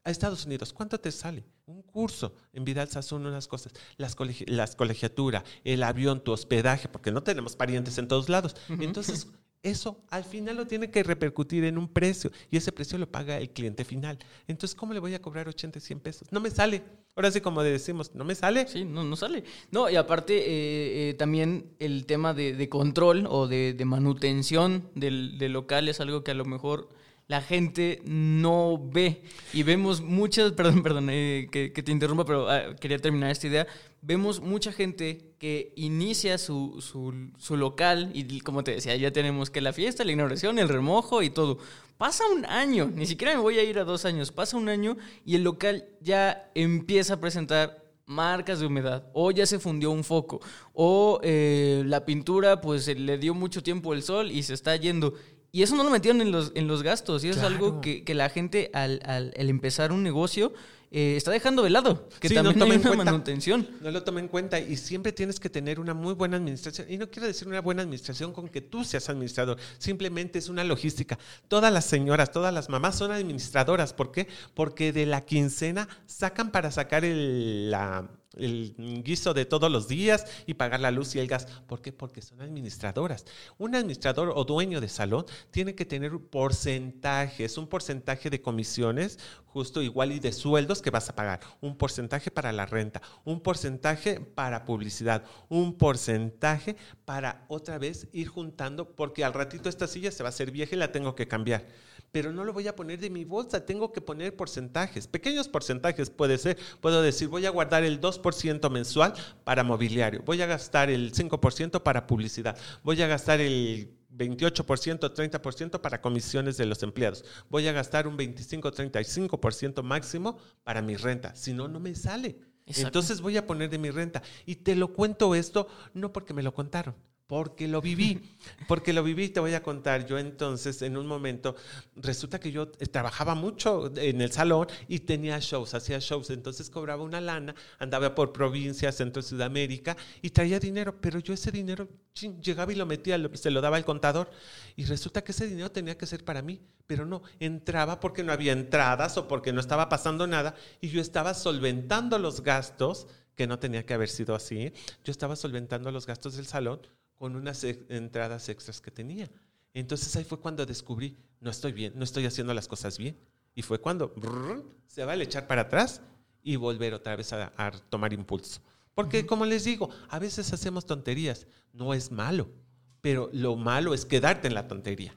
a Estados Unidos, ¿cuánto te sale? Un curso en Vidal son unas cosas, las, colegiaturas, las colegiatura, el avión, tu hospedaje, porque no tenemos parientes en todos lados. Entonces, eso al final lo tiene que repercutir en un precio y ese precio lo paga el cliente final. Entonces, ¿cómo le voy a cobrar 80, 100 pesos? No me sale. Ahora sí, como decimos, no me sale. Sí, no, no sale. No, y aparte eh, eh, también el tema de, control o de, manutención del, del, local es algo que a lo mejor la gente no ve. Y vemos muchas, perdón, perdón, eh, que, te interrumpa, pero ah, quería terminar esta idea. Vemos mucha gente que inicia su, su, local y como te decía, ya tenemos que la fiesta, la inauguración, el remojo y todo. Pasa un año, ni siquiera me voy a ir a dos años, pasa un año y el local ya empieza a presentar marcas de humedad, o ya se fundió un foco, o eh, la pintura pues le dio mucho tiempo el sol y se está yendo. Y eso no lo metieron en los, en los gastos. Y eso es algo que, la gente, al, al, empezar un negocio, eh, está dejando de lado. Que también no hay una manutención. No lo tomen en cuenta. Y siempre tienes que tener una muy buena administración. Y no quiero decir una buena administración con que tú seas administrador. Simplemente es una logística. Todas las señoras, todas las mamás son administradoras. ¿Por qué? Porque de la quincena sacan para sacar el, la el guiso de todos los días y pagar la luz y el gas. ¿Por qué? Porque son administradoras. Un administrador o dueño de salón tiene que tener porcentajes, un porcentaje de comisiones, justo igual y de sueldos que vas a pagar, un porcentaje para la renta, un porcentaje para publicidad, un porcentaje para otra vez ir juntando, porque al ratito esta silla se va a hacer vieja y la tengo que cambiar pero no lo voy a poner de mi bolsa, tengo que poner porcentajes, pequeños porcentajes puede ser, puedo decir, voy a guardar el 2% mensual para mobiliario, voy a gastar el 5% para publicidad, voy a gastar el 28%, 30% para comisiones de los empleados. Voy a gastar un 25, 35% máximo para mi renta. Si no, no me sale. Entonces voy a poner de mi renta. Y te lo cuento esto no porque me lo contaron, porque lo viví, porque lo viví, te voy a contar. Yo entonces, en un momento, resulta que yo trabajaba mucho en el salón y tenía shows, hacía shows, entonces cobraba una lana, andaba por provincias, centro de Sudamérica y traía dinero, pero yo ese dinero llegaba y lo metía, se lo daba al contador y resulta que ese dinero tenía que ser para mí, pero no, entraba porque no había entradas o porque no estaba pasando nada y yo estaba solventando los gastos que no tenía que haber sido así. Yo estaba solventando los gastos del salón con unas entradas extras que tenía. Entonces ahí fue cuando descubrí, no estoy bien, no estoy haciendo las cosas bien. Y fue cuando se va a echar para atrás y volver otra vez a, tomar impulso. Porque como les digo, a veces hacemos tonterías, no es malo, pero lo malo es quedarte en la tontería.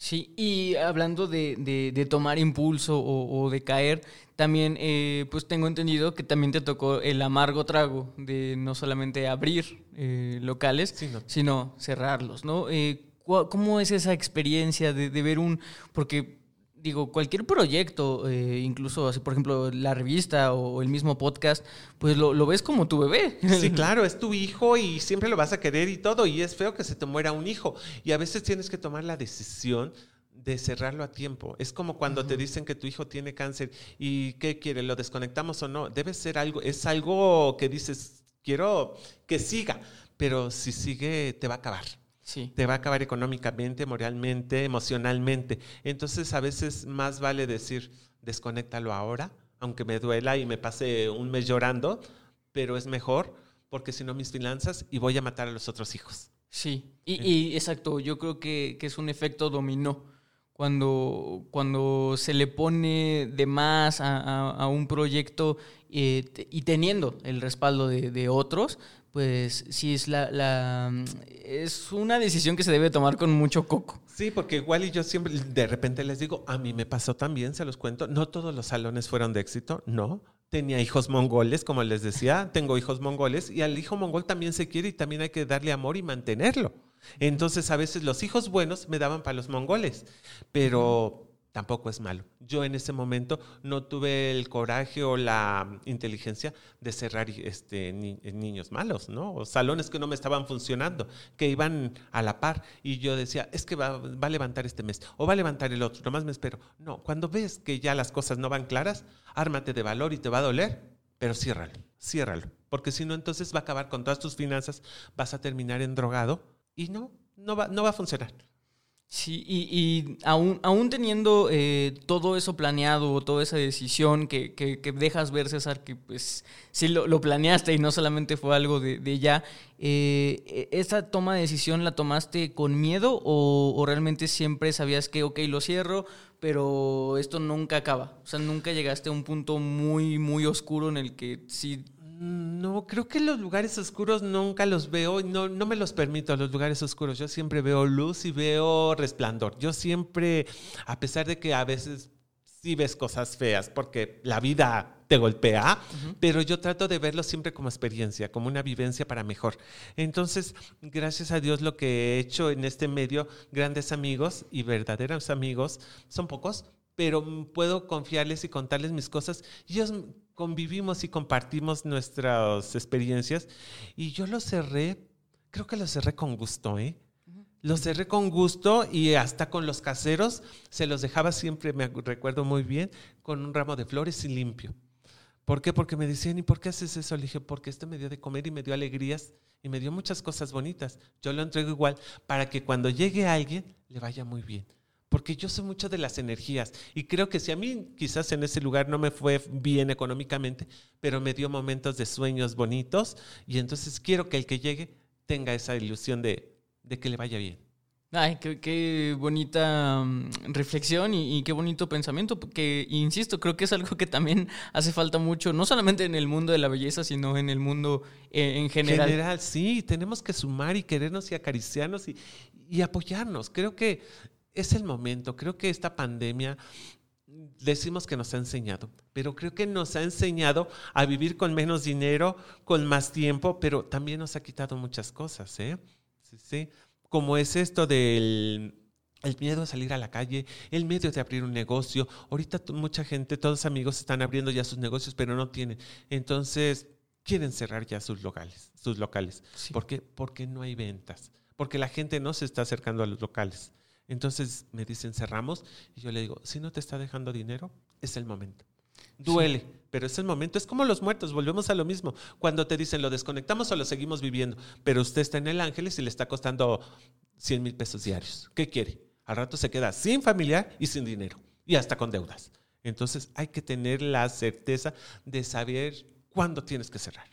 Sí, y hablando de, tomar impulso o, de caer, también eh, pues tengo entendido que también te tocó el amargo trago de no solamente abrir eh, locales, sino cerrarlos, ¿no? Eh, ¿Cómo es esa experiencia de, ver un... porque digo, cualquier proyecto, incluso así, por ejemplo, la revista o el mismo podcast, pues lo, lo, ves como tu bebé. Sí, claro, es tu hijo y siempre lo vas a querer y todo, y es feo que se te muera un hijo. Y a veces tienes que tomar la decisión de cerrarlo a tiempo. Es como cuando te dicen que tu hijo tiene cáncer y ¿qué quiere? ¿Lo desconectamos o no? Debe ser algo, es algo que dices, quiero que siga, pero si sigue te va a acabar. Sí. Te va a acabar económicamente, moralmente, emocionalmente. Entonces a veces más vale decir, desconéctalo ahora, aunque me duela y me pase un mes llorando, pero es mejor porque si no mis finanzas y voy a matar a los otros hijos. Sí, y, y exacto, yo creo que, que es un efecto dominó cuando, cuando se le pone de más a, un proyecto eh, y teniendo el respaldo de, otros, pues sí es la, es una decisión que se debe tomar con mucho coco. Sí, porque igual y yo siempre de repente les digo, a mí me pasó también, se los cuento, no todos los salones fueron de éxito, no. Tenía hijos mongoles, como les decía, tengo hijos mongoles y al hijo mongol también se quiere y también hay que darle amor y mantenerlo. Entonces a veces los hijos buenos me daban para los mongoles, pero tampoco es malo. Yo en ese momento no tuve el coraje o la inteligencia de cerrar este, niños malos, ¿no? O salones que no me estaban funcionando, que iban a la par. Y yo decía, es que va, va, a levantar este mes o va a levantar el otro, nomás me espero. No, cuando ves que ya las cosas no van claras, ármate de valor y te va a doler, pero ciérralo, ciérralo. Porque si no, entonces va a acabar con todas tus finanzas, vas a terminar en drogado y no, no va, no va a funcionar. Sí, y, y aún, aún teniendo eh, todo eso planeado, toda esa decisión que, que, dejas ver, César, que pues sí lo, planeaste y no solamente fue algo de, ya, eh, ¿esa toma de decisión la tomaste con miedo o, o, realmente siempre sabías que, ok, lo cierro, pero esto nunca acaba? O sea, nunca llegaste a un punto muy, muy oscuro en el que sí no, creo que los lugares oscuros nunca los veo, no, no me los permito los lugares oscuros. Yo siempre veo luz y veo resplandor. Yo siempre, a pesar de que a veces sí ves cosas feas, porque la vida te golpea, pero yo trato de verlo siempre como experiencia, como una vivencia para mejor. Entonces, gracias a Dios lo que he hecho en este medio, grandes amigos y verdaderos amigos, son pocos, pero puedo confiarles y contarles mis cosas. Y ellos convivimos y compartimos nuestras experiencias. Y yo lo cerré, creo que lo cerré con gusto, ¿eh? Lo cerré con gusto y hasta con los caseros se los dejaba siempre, me recuerdo muy bien, con un ramo de flores y limpio. ¿Por qué? Porque me decían, ¿y por qué haces eso? Le dije, porque esto me dio de comer y me dio alegrías y me dio muchas cosas bonitas. Yo lo entrego igual para que cuando llegue alguien le vaya muy bien porque yo sé mucho de las energías y creo que si a mí quizás en ese lugar no me fue bien económicamente, pero me dio momentos de sueños bonitos y entonces quiero que el que llegue tenga esa ilusión de, que le vaya bien. Ay, qué, bonita mm, reflexión y, qué bonito pensamiento, porque, insisto, creo que es algo que también hace falta mucho, no solamente en el mundo de la belleza, sino en el mundo eh, en general. En general, sí, tenemos que sumar y querernos y acariciarnos y, y apoyarnos. Creo que es el momento. Creo que esta pandemia decimos que nos ha enseñado, pero creo que nos ha enseñado a vivir con menos dinero, con más tiempo, pero también nos ha quitado muchas cosas, ¿eh? Sí, Como es esto del el miedo a salir a la calle, el miedo de abrir un negocio. Ahorita mucha gente, todos amigos están abriendo ya sus negocios, pero no tienen. Entonces, quieren cerrar ya sus locales, sus locales. ¿Por qué? Porque no hay ventas, porque la gente no se está acercando a los locales. Entonces me dicen, cerramos. Y yo le digo, si no te está dejando dinero, es el momento. Duele, pero es el momento. Es como los muertos, volvemos a lo mismo. Cuando te dicen, lo desconectamos o lo seguimos viviendo, pero usted está en el Ángeles y le está costando 100 mil pesos diarios. ¿Qué quiere? Al rato se queda sin familiar y sin dinero y hasta con deudas. Entonces hay que tener la certeza de saber cuándo tienes que cerrar.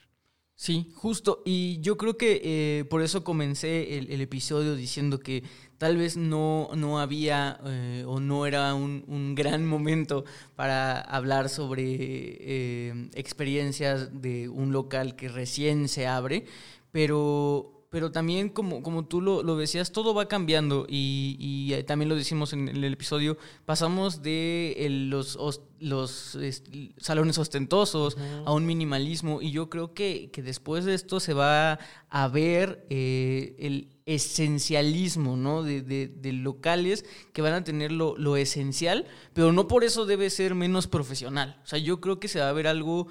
Sí, justo. Y yo creo que eh, por eso comencé el, episodio diciendo que tal vez no, no había eh, o no era un, gran momento para hablar sobre eh, experiencias de un local que recién se abre, pero pero también como, como tú lo, lo decías, todo va cambiando y, eh, también lo decimos en, el episodio, pasamos de los, los salones ostentosos a un minimalismo y yo creo que, después de esto se va a ver eh, el esencialismo, ¿no? De, locales que van a tener lo, lo esencial, pero no por eso debe ser menos profesional. O sea, yo creo que se va a ver algo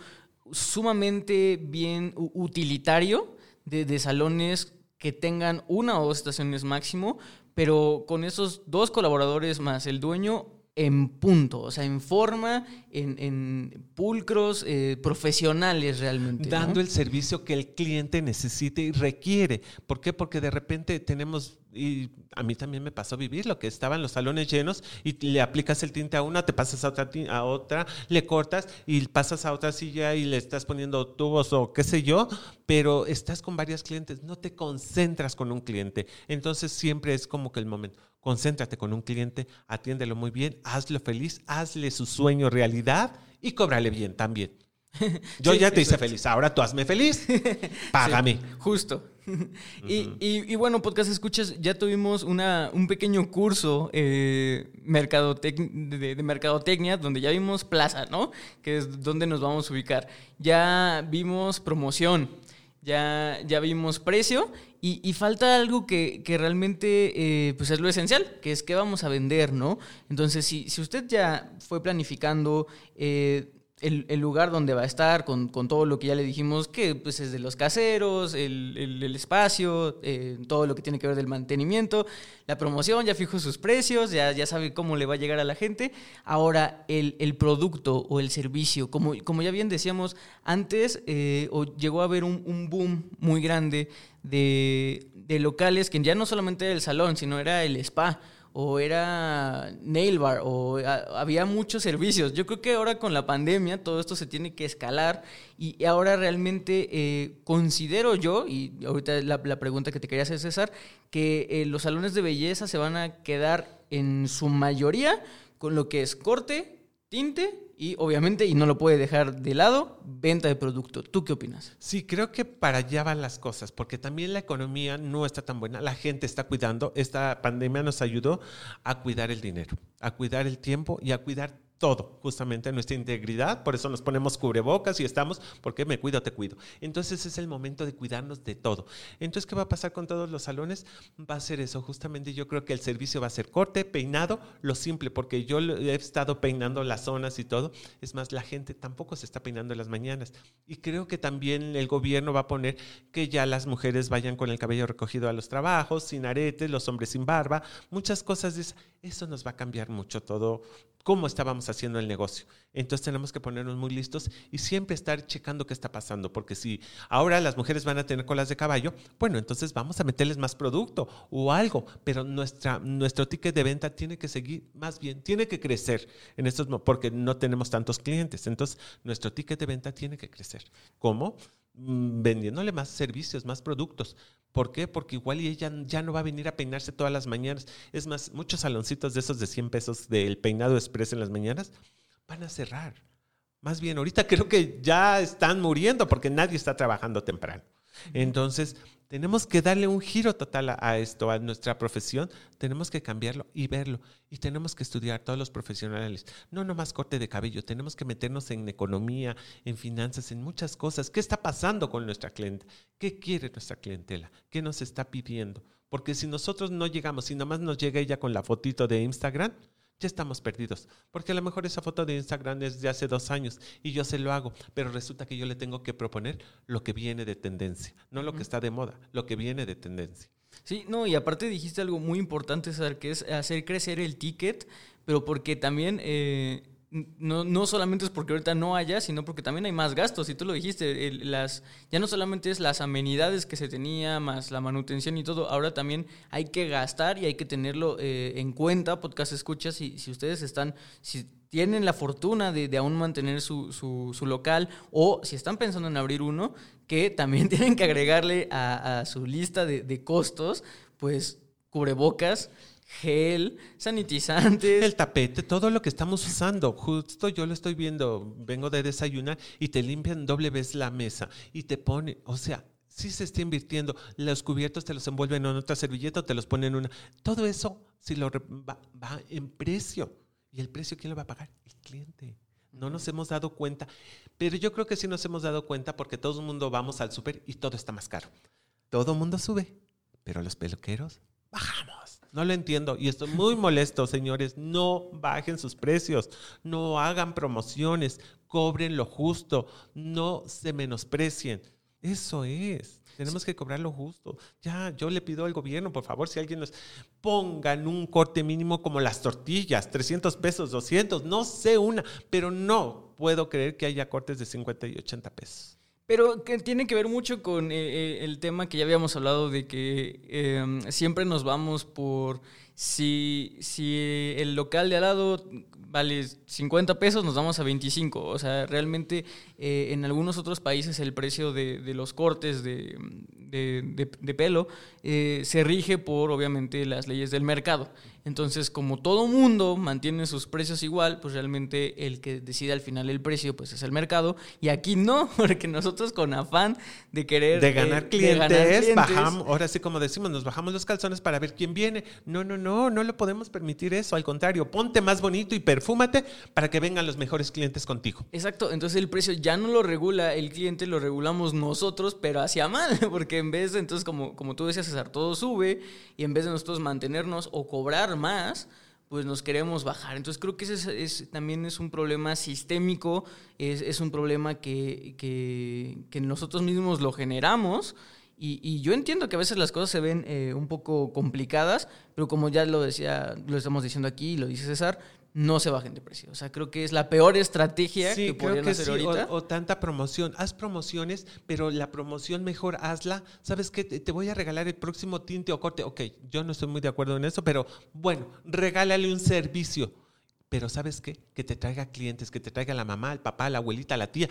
sumamente bien utilitario de, salones que tengan una o dos estaciones máximo, pero con esos dos colaboradores más el dueño en punto, o sea, en forma, en, pulcros, eh, profesionales realmente. Dando el servicio que el cliente necesite y requiere. ¿Por qué? Porque de repente tenemos y a mí también me pasó vivir lo que estaban los salones llenos y le aplicas el tinte a una, te pasas a otra, a otra, le cortas y pasas a otra silla y le estás poniendo tubos o qué sé yo, pero estás con varios clientes, no te concentras con un cliente. Entonces siempre es como que el momento, concéntrate con un cliente, atiéndelo muy bien, hazlo feliz, hazle su sueño realidad y cóbrale bien también. Yo ya te hice feliz, ahora tú hazme feliz, págame. justo. y, bueno, podcast escuchas, ya tuvimos una, un pequeño curso eh, de, de, mercadotecnia donde ya vimos plaza, ¿no? Que es donde nos vamos a ubicar. Ya vimos promoción, ya, ya vimos precio y, falta algo que, realmente eh, pues es lo esencial, que es qué vamos a vender, ¿no? Entonces, si, si usted ya fue planificando... Eh, el, lugar donde va a estar, con, todo lo que ya le dijimos, que pues es de los caseros, el, espacio, eh, todo lo que tiene que ver del mantenimiento, la promoción, ya fijó sus precios, ya, ya sabe cómo le va a llegar a la gente. Ahora, el, producto o el servicio, como, como ya bien decíamos, antes eh, llegó a haber un, boom muy grande de, de locales que ya no solamente era el salón, sino era el spa o era nail bar, o había muchos servicios. Yo creo que ahora con la pandemia todo esto se tiene que escalar y ahora realmente eh, considero yo, y ahorita la, la, pregunta que te quería hacer César, que eh, los salones de belleza se van a quedar en su mayoría con lo que es corte, tinte y obviamente, y no lo puede dejar de lado, venta de producto. ¿Tú qué opinas? Sí, creo que para allá van las cosas, porque también la economía no está tan buena, la gente está cuidando, esta pandemia nos ayudó a cuidar el dinero, a cuidar el tiempo y a cuidar todo, justamente nuestra integridad, por eso nos ponemos cubrebocas y estamos, porque me cuido, te cuido. Entonces es el momento de cuidarnos de todo. Entonces, ¿qué va a pasar con todos los salones? Va a ser eso, justamente yo creo que el servicio va a ser corte, peinado, lo simple, porque yo he estado peinando las zonas y todo. Es más, la gente tampoco se está peinando en las mañanas. Y creo que también el gobierno va a poner que ya las mujeres vayan con el cabello recogido a los trabajos, sin aretes, los hombres sin barba, muchas cosas de eso. Eso nos va a cambiar mucho todo cómo estábamos haciendo el negocio. Entonces tenemos que ponernos muy listos y siempre estar checando qué está pasando, porque si ahora las mujeres van a tener colas de caballo, bueno, entonces vamos a meterles más producto o algo, pero nuestra, nuestro ticket de venta tiene que seguir, más bien, tiene que crecer en estos, porque no tenemos tantos clientes. Entonces, nuestro ticket de venta tiene que crecer. ¿Cómo? Mm, vendiéndole más servicios, más productos. ¿Por qué? Porque igual ella ya no va a venir a peinarse todas las mañanas. Es más, muchos saloncitos de esos de 100 pesos del peinado express en las mañanas van a cerrar. Más bien, ahorita creo que ya están muriendo porque nadie está trabajando temprano. Entonces, tenemos que darle un giro total a, esto, a nuestra profesión. Tenemos que cambiarlo y verlo. Y tenemos que estudiar todos los profesionales. No nomás corte de cabello. Tenemos que meternos en economía, en finanzas, en muchas cosas. ¿Qué está pasando con nuestra cliente? ¿Qué quiere nuestra clientela? ¿Qué nos está pidiendo? Porque si nosotros no llegamos, si nomás nos llega ella con la fotito de Instagram, ya estamos perdidos. Porque a lo mejor esa foto de Instagram es de hace dos años y yo se lo hago, pero resulta que yo le tengo que proponer lo que viene de tendencia, no lo que está de moda, lo que viene de tendencia. Sí, no, y aparte dijiste algo muy importante, César, que es hacer crecer el ticket, pero porque también... Eh, no, no solamente es porque ahorita no haya, sino porque también hay más gastos. Y tú lo dijiste, las, ya no solamente es las amenidades que se tenía, más la manutención y todo, ahora también hay que gastar y hay que tenerlo eh, en cuenta, podcast escuchas, si, si ustedes están, si tienen la fortuna de, aún mantener su, su, local o si están pensando en abrir uno, que también tienen que agregarle a, a su lista de, de costos, pues cubrebocas, gel, sanitizantes. El tapete, todo lo que estamos usando. Justo yo lo estoy viendo, vengo de desayunar y te limpian doble vez la mesa y te pone, o sea, sí se está invirtiendo. Los cubiertos te los envuelven en otra servilleta o te los ponen en una. Todo eso si lo va, va en precio. ¿Y el precio quién lo va a pagar? El cliente. No nos hemos dado cuenta. Pero yo creo que sí nos hemos dado cuenta porque todo el mundo vamos al súper y todo está más caro. Todo el mundo sube, pero los peluqueros bajamos. No lo entiendo y estoy muy molesto, señores. No bajen sus precios, no hagan promociones, cobren lo justo, no se menosprecien. Eso es. Tenemos que cobrar lo justo. Ya, yo le pido al gobierno, por favor, si alguien nos pongan un corte mínimo como las tortillas, 300 pesos, 200, no sé una, pero no puedo creer que haya cortes de 50 y 80 pesos. Pero que tiene que ver mucho con eh, eh, el tema que ya habíamos hablado de que em, siempre nos vamos por si, si el local de al lado vale 50 pesos, nos vamos a 25. O sea, realmente eh, en algunos otros países el precio de, de los cortes de, de, de pelo se rige por, obviamente, las leyes del mercado. Entonces, como todo mundo mantiene sus precios igual, pues realmente el que decide al final el precio, pues es el mercado. Y aquí no, porque nosotros con afán de querer... De ganar, eh, clientes, de ganar clientes, bajamos, ahora sí como decimos, nos bajamos los calzones para ver quién viene. No, no, no, no le podemos permitir eso. Al contrario, ponte más bonito y perfúmate para que vengan los mejores clientes contigo. Exacto, entonces el precio ya no lo regula el cliente, lo regulamos nosotros, pero hacia mal, porque en vez de, entonces como, como tú decías, César, todo sube y en vez de nosotros mantenernos o cobrar más, pues nos queremos bajar. Entonces creo que ese es, también es un problema sistémico, es, es un problema que, que, que, nosotros mismos lo generamos. Y, y, yo entiendo que a veces las cosas se ven eh, un poco complicadas, pero como ya lo decía, lo estamos diciendo aquí, lo dice César, no se bajen de precio. O sea, creo que es la peor estrategia que podrían hacer ahorita. O, tanta promoción. Haz promociones, pero la promoción mejor hazla. ¿Sabes qué? Te, voy a regalar el próximo tinte o corte. Ok, yo no estoy muy de acuerdo en eso, pero bueno, regálale un servicio. Pero ¿sabes qué? Que te traiga clientes, que te traiga la mamá, el papá, la abuelita, la tía.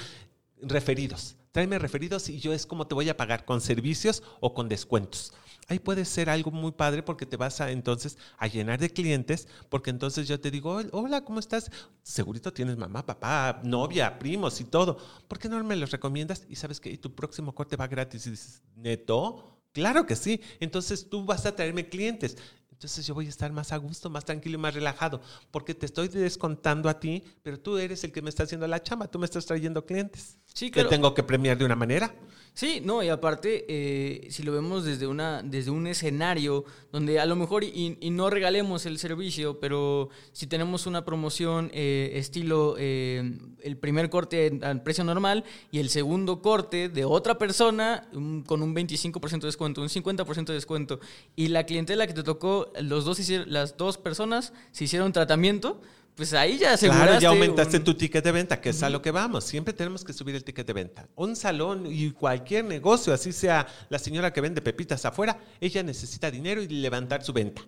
Referidos. Tráeme referidos y yo es como te voy a pagar, con servicios o con descuentos ahí puede ser algo muy padre porque te vas a entonces a llenar de clientes, porque entonces yo te digo, hola, ¿cómo estás? Segurito tienes mamá, papá, novia, primos y todo. ¿Por qué no me los recomiendas? Y sabes que tu próximo corte va gratis y dices, neto, claro que sí. Entonces tú vas a traerme clientes. Entonces yo voy a estar más a gusto, más tranquilo y más relajado, porque te estoy descontando a ti, pero tú eres el que me está haciendo la chamba, tú me estás trayendo clientes. Sí, claro. Te tengo que premiar de una manera. Sí, no, y aparte, eh, si lo vemos desde, una, desde un escenario donde a lo mejor y, no regalemos el servicio, pero si tenemos una promoción eh, estilo eh, el primer corte al precio normal y el segundo corte de otra persona con un 25% de descuento, un 50% de descuento, y la clientela que te tocó, los dos las dos personas se hicieron tratamiento, pues ahí ya aseguraste. Claro, ya aumentaste tu ticket de venta, que es a lo que vamos. Siempre tenemos que subir el ticket de venta. Un salón y cualquier negocio, así sea la señora que vende pepitas afuera, ella necesita dinero y levantar su venta.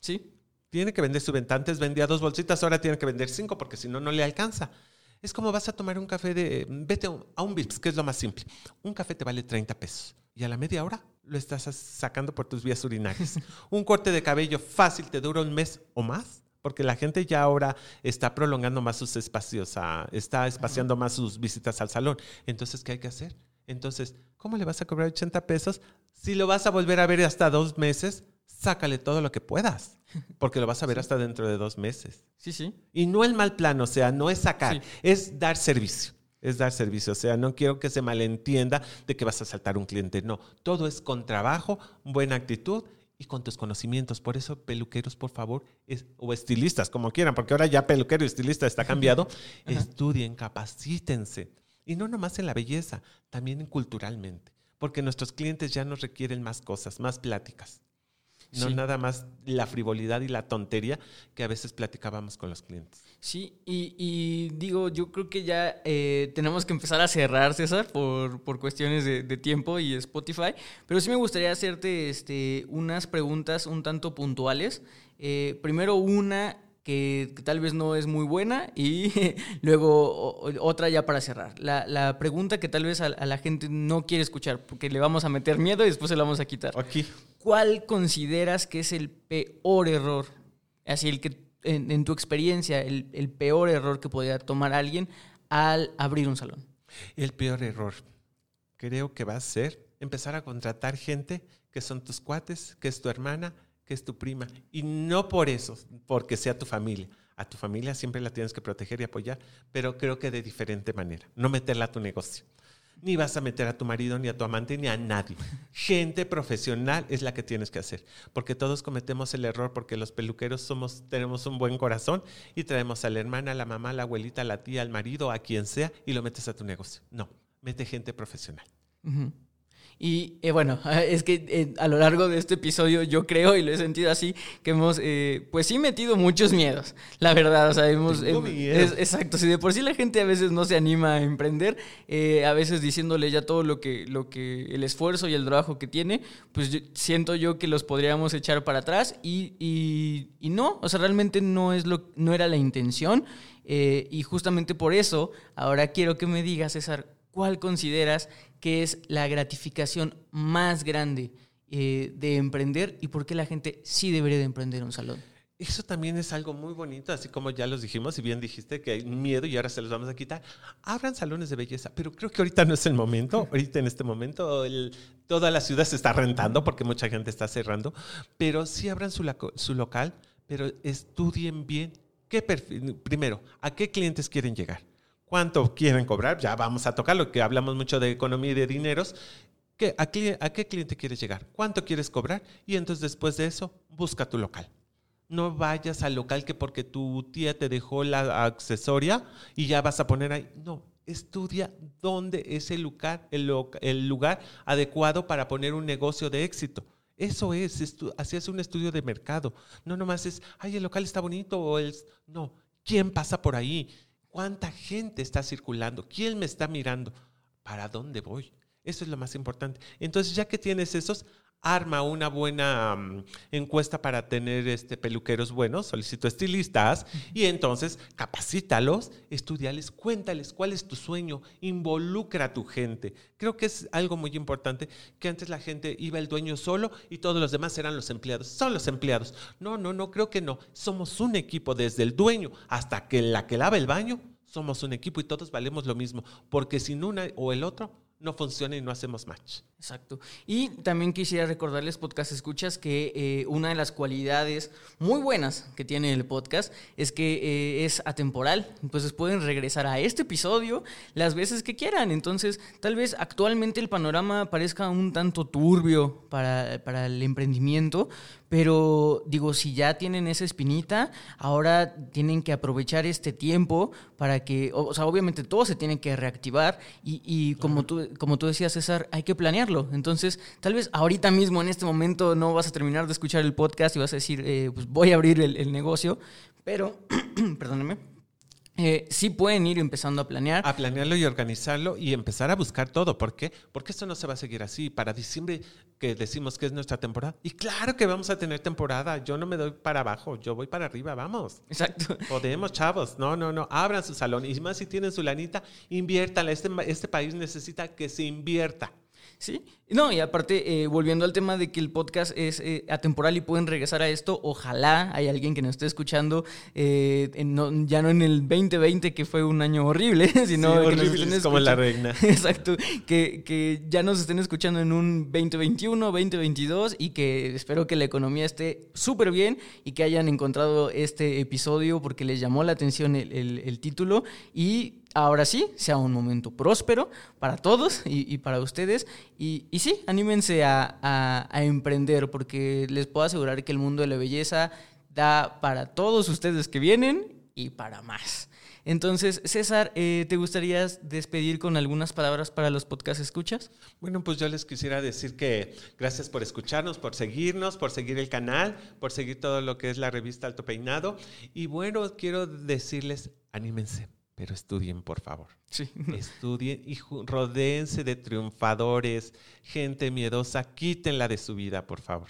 ¿Sí? Tiene que vender su venta. Antes vendía dos bolsitas, ahora tiene que vender cinco porque si no, no le alcanza. Es como vas a tomar un café de. Vete a un Vips, que es lo más simple. Un café te vale 30 pesos. Y a la media hora lo estás sacando por tus vías urinarias. un corte de cabello fácil te dura un mes o más porque la gente ya ahora está prolongando más sus espacios, está espaciando más sus visitas al salón. Entonces, ¿qué hay que hacer? Entonces, ¿cómo le vas a cobrar 80 pesos? Si lo vas a volver a ver hasta dos meses, sácale todo lo que puedas, porque lo vas a ver hasta dentro de dos meses. Sí, sí. Y no el mal plano, o sea, no es sacar, es dar servicio. Es dar servicio, o sea, no quiero que se malentienda de que vas a saltar un cliente, no, todo es con trabajo, buena actitud y con tus conocimientos. Por eso, peluqueros, por favor, o estilistas, como quieran, porque ahora ya peluquero y estilista está cambiado, estudien, capacítense. Y no nomás en la belleza, también culturalmente, porque nuestros clientes ya nos requieren más cosas, más pláticas. No nada más la frivolidad y la tontería que a veces platicábamos con los clientes. Sí, y, digo, yo creo que ya eh, tenemos que empezar a cerrar, César, por, por cuestiones de, tiempo y Spotify, pero sí me gustaría hacerte este, unas preguntas un tanto puntuales. Eh, primero una que, tal vez no es muy buena y luego otra ya para cerrar. La, la pregunta que tal vez a, la gente no quiere escuchar porque le vamos a meter miedo y después se la vamos a quitar. Aquí. ¿Cuál consideras que es el peor error? Así, el que en, tu experiencia, el, el peor error que podría tomar alguien al abrir un salón. El peor error creo que va a ser empezar a contratar gente que son tus cuates, que es tu hermana, que es tu prima. Y no por eso, porque sea tu familia. A tu familia siempre la tienes que proteger y apoyar, pero creo que de diferente manera. No meterla a tu negocio. Ni vas a meter a tu marido, ni a tu amante, ni a nadie. Gente profesional es la que tienes que hacer. Porque todos cometemos el error, porque los peluqueros somos, tenemos un buen corazón y traemos a la hermana, a la mamá, a la abuelita, a la tía, al marido, a quien sea, y lo metes a tu negocio. No, mete gente profesional. Y eh, bueno, es que eh, a lo largo de este episodio yo creo y lo he sentido así, que hemos, eh, pues sí, metido muchos miedos, la verdad. O sea, hemos... exacto, si de por sí la gente a veces no se anima a emprender, a veces diciéndole ya todo lo que, lo que, el esfuerzo y el trabajo que tiene, pues siento yo que los podríamos echar para atrás y, y, y no, o sea, realmente no, es lo, no era la intención. y justamente por eso, ahora quiero que me digas, César, ¿cuál consideras que es la gratificación más grande eh, de emprender y por qué la gente sí debería de emprender un salón? Eso también es algo muy bonito, así como ya los dijimos, y bien dijiste que hay miedo y ahora se los vamos a quitar. Abran salones de belleza, pero creo que ahorita no es el momento. Ahorita en este momento toda la ciudad se está rentando porque mucha gente está cerrando, pero sí abran su, su local, pero estudien bien qué perfil, primero, a qué clientes quieren llegar cuánto quieren cobrar, ya vamos a tocar lo que hablamos mucho de economía y de dineros. ¿Qué, a, qué, cliente quieres llegar? ¿Cuánto quieres cobrar? Y entonces después de eso, busca tu local. No vayas al local que porque tu tía te dejó la accesoria y ya vas a poner ahí. No, estudia dónde es el lugar, el, el lugar adecuado para poner un negocio de éxito. Eso es, así es un estudio de mercado. No nomás es, ay, el local está bonito o el... No, ¿quién pasa por ahí? ¿Cuánta gente está circulando? ¿Quién me está mirando? ¿Para dónde voy? Eso es lo más importante. Entonces, ya que tienes esos, arma una buena mm, encuesta para tener este, peluqueros buenos, solicito estilistas y entonces capacítalos, estudiales, cuéntales cuál es tu sueño, involucra a tu gente. Creo que es algo muy importante que antes la gente iba el dueño solo y todos los demás eran los empleados. Son los empleados. No, no, no, creo que no. Somos un equipo desde el dueño hasta que la que lava el baño. Somos un equipo y todos valemos lo mismo, porque sin una o el otro no funciona y no hacemos match. Exacto. Y también quisiera recordarles, podcast escuchas, que eh, una de las cualidades muy buenas que tiene el podcast es que eh, es atemporal. Entonces pueden regresar a este episodio las veces que quieran. Entonces, tal vez actualmente el panorama parezca un tanto turbio para, para el emprendimiento, pero digo, si ya tienen esa espinita, ahora tienen que aprovechar este tiempo para que, o, sea, obviamente todo se tiene que reactivar y, y como, tú, como tú decías, César, hay que planearlo. Entonces, tal vez ahorita mismo, en este momento, no vas a terminar de escuchar el podcast y vas a decir, eh, pues voy a abrir el, el negocio, pero, perdónenme eh, sí pueden ir empezando a planear. A planearlo y organizarlo y empezar a buscar todo. ¿Por qué? Porque esto no se va a seguir así. Para diciembre que decimos que es nuestra temporada. Y claro que vamos a tener temporada. Yo no me doy para abajo, yo voy para arriba, vamos. Exacto. Podemos, chavos. No, no, no. Abran su salón. Y más si tienen su lanita, inviértala. Este, este país necesita que se invierta. Sí, no, y aparte, eh, volviendo al tema de que el podcast es eh, atemporal y pueden regresar a esto, ojalá hay alguien que nos esté escuchando, eh, ya no en el 2020, que fue un año horrible, sino que nos estén como la reina. Exacto, que, que ya nos estén escuchando en un 2021, 2022 y que espero que la economía esté súper bien y que hayan encontrado este episodio porque les llamó la atención el, el, el título y ahora sí sea un momento próspero para todos y, para ustedes. Y, sí, anímense a, emprender porque les puedo asegurar que el mundo de la belleza da para todos ustedes que vienen y para más. Entonces, César, eh, ¿te gustaría despedir con algunas palabras para los podcast escuchas? Bueno, pues yo les quisiera decir que gracias por escucharnos, por seguirnos, por seguir el canal, por seguir todo lo que es la revista Alto Peinado. Y bueno, quiero decirles, anímense pero estudien, por favor. Sí. Estudien y rodeense de triunfadores, gente miedosa, quítenla de su vida, por favor.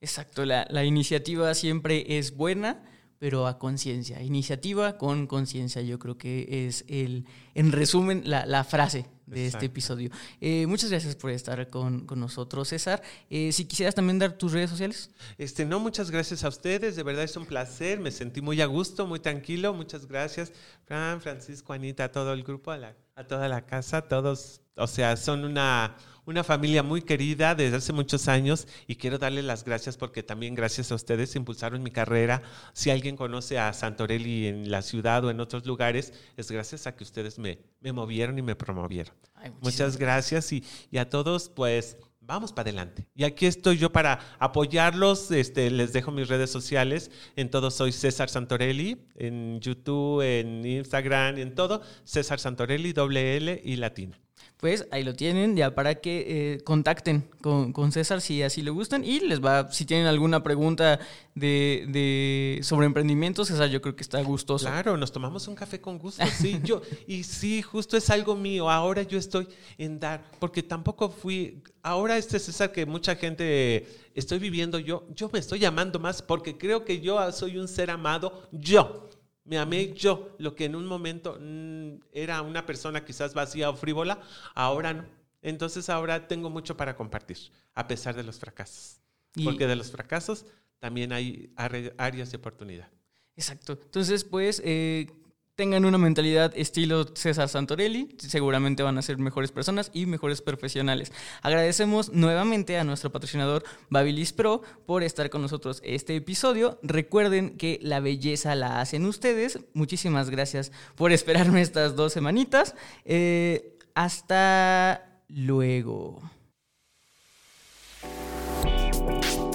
Exacto, la, la iniciativa siempre es buena, pero a conciencia. Iniciativa con conciencia, yo creo que es el, en resumen, la, la frase de este episodio. Eh, muchas gracias por estar con, con nosotros, César. Eh, si quisieras también dar tus redes sociales. Este, no, muchas gracias a ustedes, de verdad es un placer, me sentí muy a gusto, muy tranquilo, muchas gracias, Fran, Francisco, Anita, a todo el grupo, a, la, a toda la casa, todos, o sea, son una una familia muy querida desde hace muchos años y quiero darle las gracias porque también gracias a ustedes impulsaron mi carrera. Si alguien conoce a Santorelli en la ciudad o en otros lugares, es gracias a que ustedes me, me movieron y me promovieron. Muchas gracias y, y a todos, pues vamos para adelante. Y aquí estoy yo para apoyarlos. Este, les dejo mis redes sociales. En todo soy César Santorelli. En YouTube, en Instagram, en todo. César Santorelli, doble L y latina. Pues ahí lo tienen, ya para que eh, contacten con, con, César si así le gustan y les va, si tienen alguna pregunta de, de, sobre emprendimiento, César yo creo que está gustoso. Claro, nos tomamos un café con gusto, sí, yo, y sí, justo es algo mío, ahora yo estoy en dar, porque tampoco fui, ahora este César que mucha gente estoy viviendo yo, yo me estoy llamando más porque creo que yo soy un ser amado, yo. Me amé yo, lo que en un momento mm, era una persona quizás vacía o frívola, ahora no. Entonces ahora tengo mucho para compartir, a pesar de los fracasos. Porque de los fracasos también hay áreas de oportunidad. Exacto. Entonces, pues, eh, tengan una mentalidad estilo César Santorelli, seguramente van a ser mejores personas y mejores profesionales. Agradecemos nuevamente a nuestro patrocinador Babilis Pro por estar con nosotros este episodio. Recuerden que la belleza la hacen ustedes. Muchísimas gracias por esperarme estas dos semanitas. Eh, hasta luego.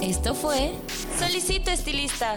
Esto fue Solicito Estilista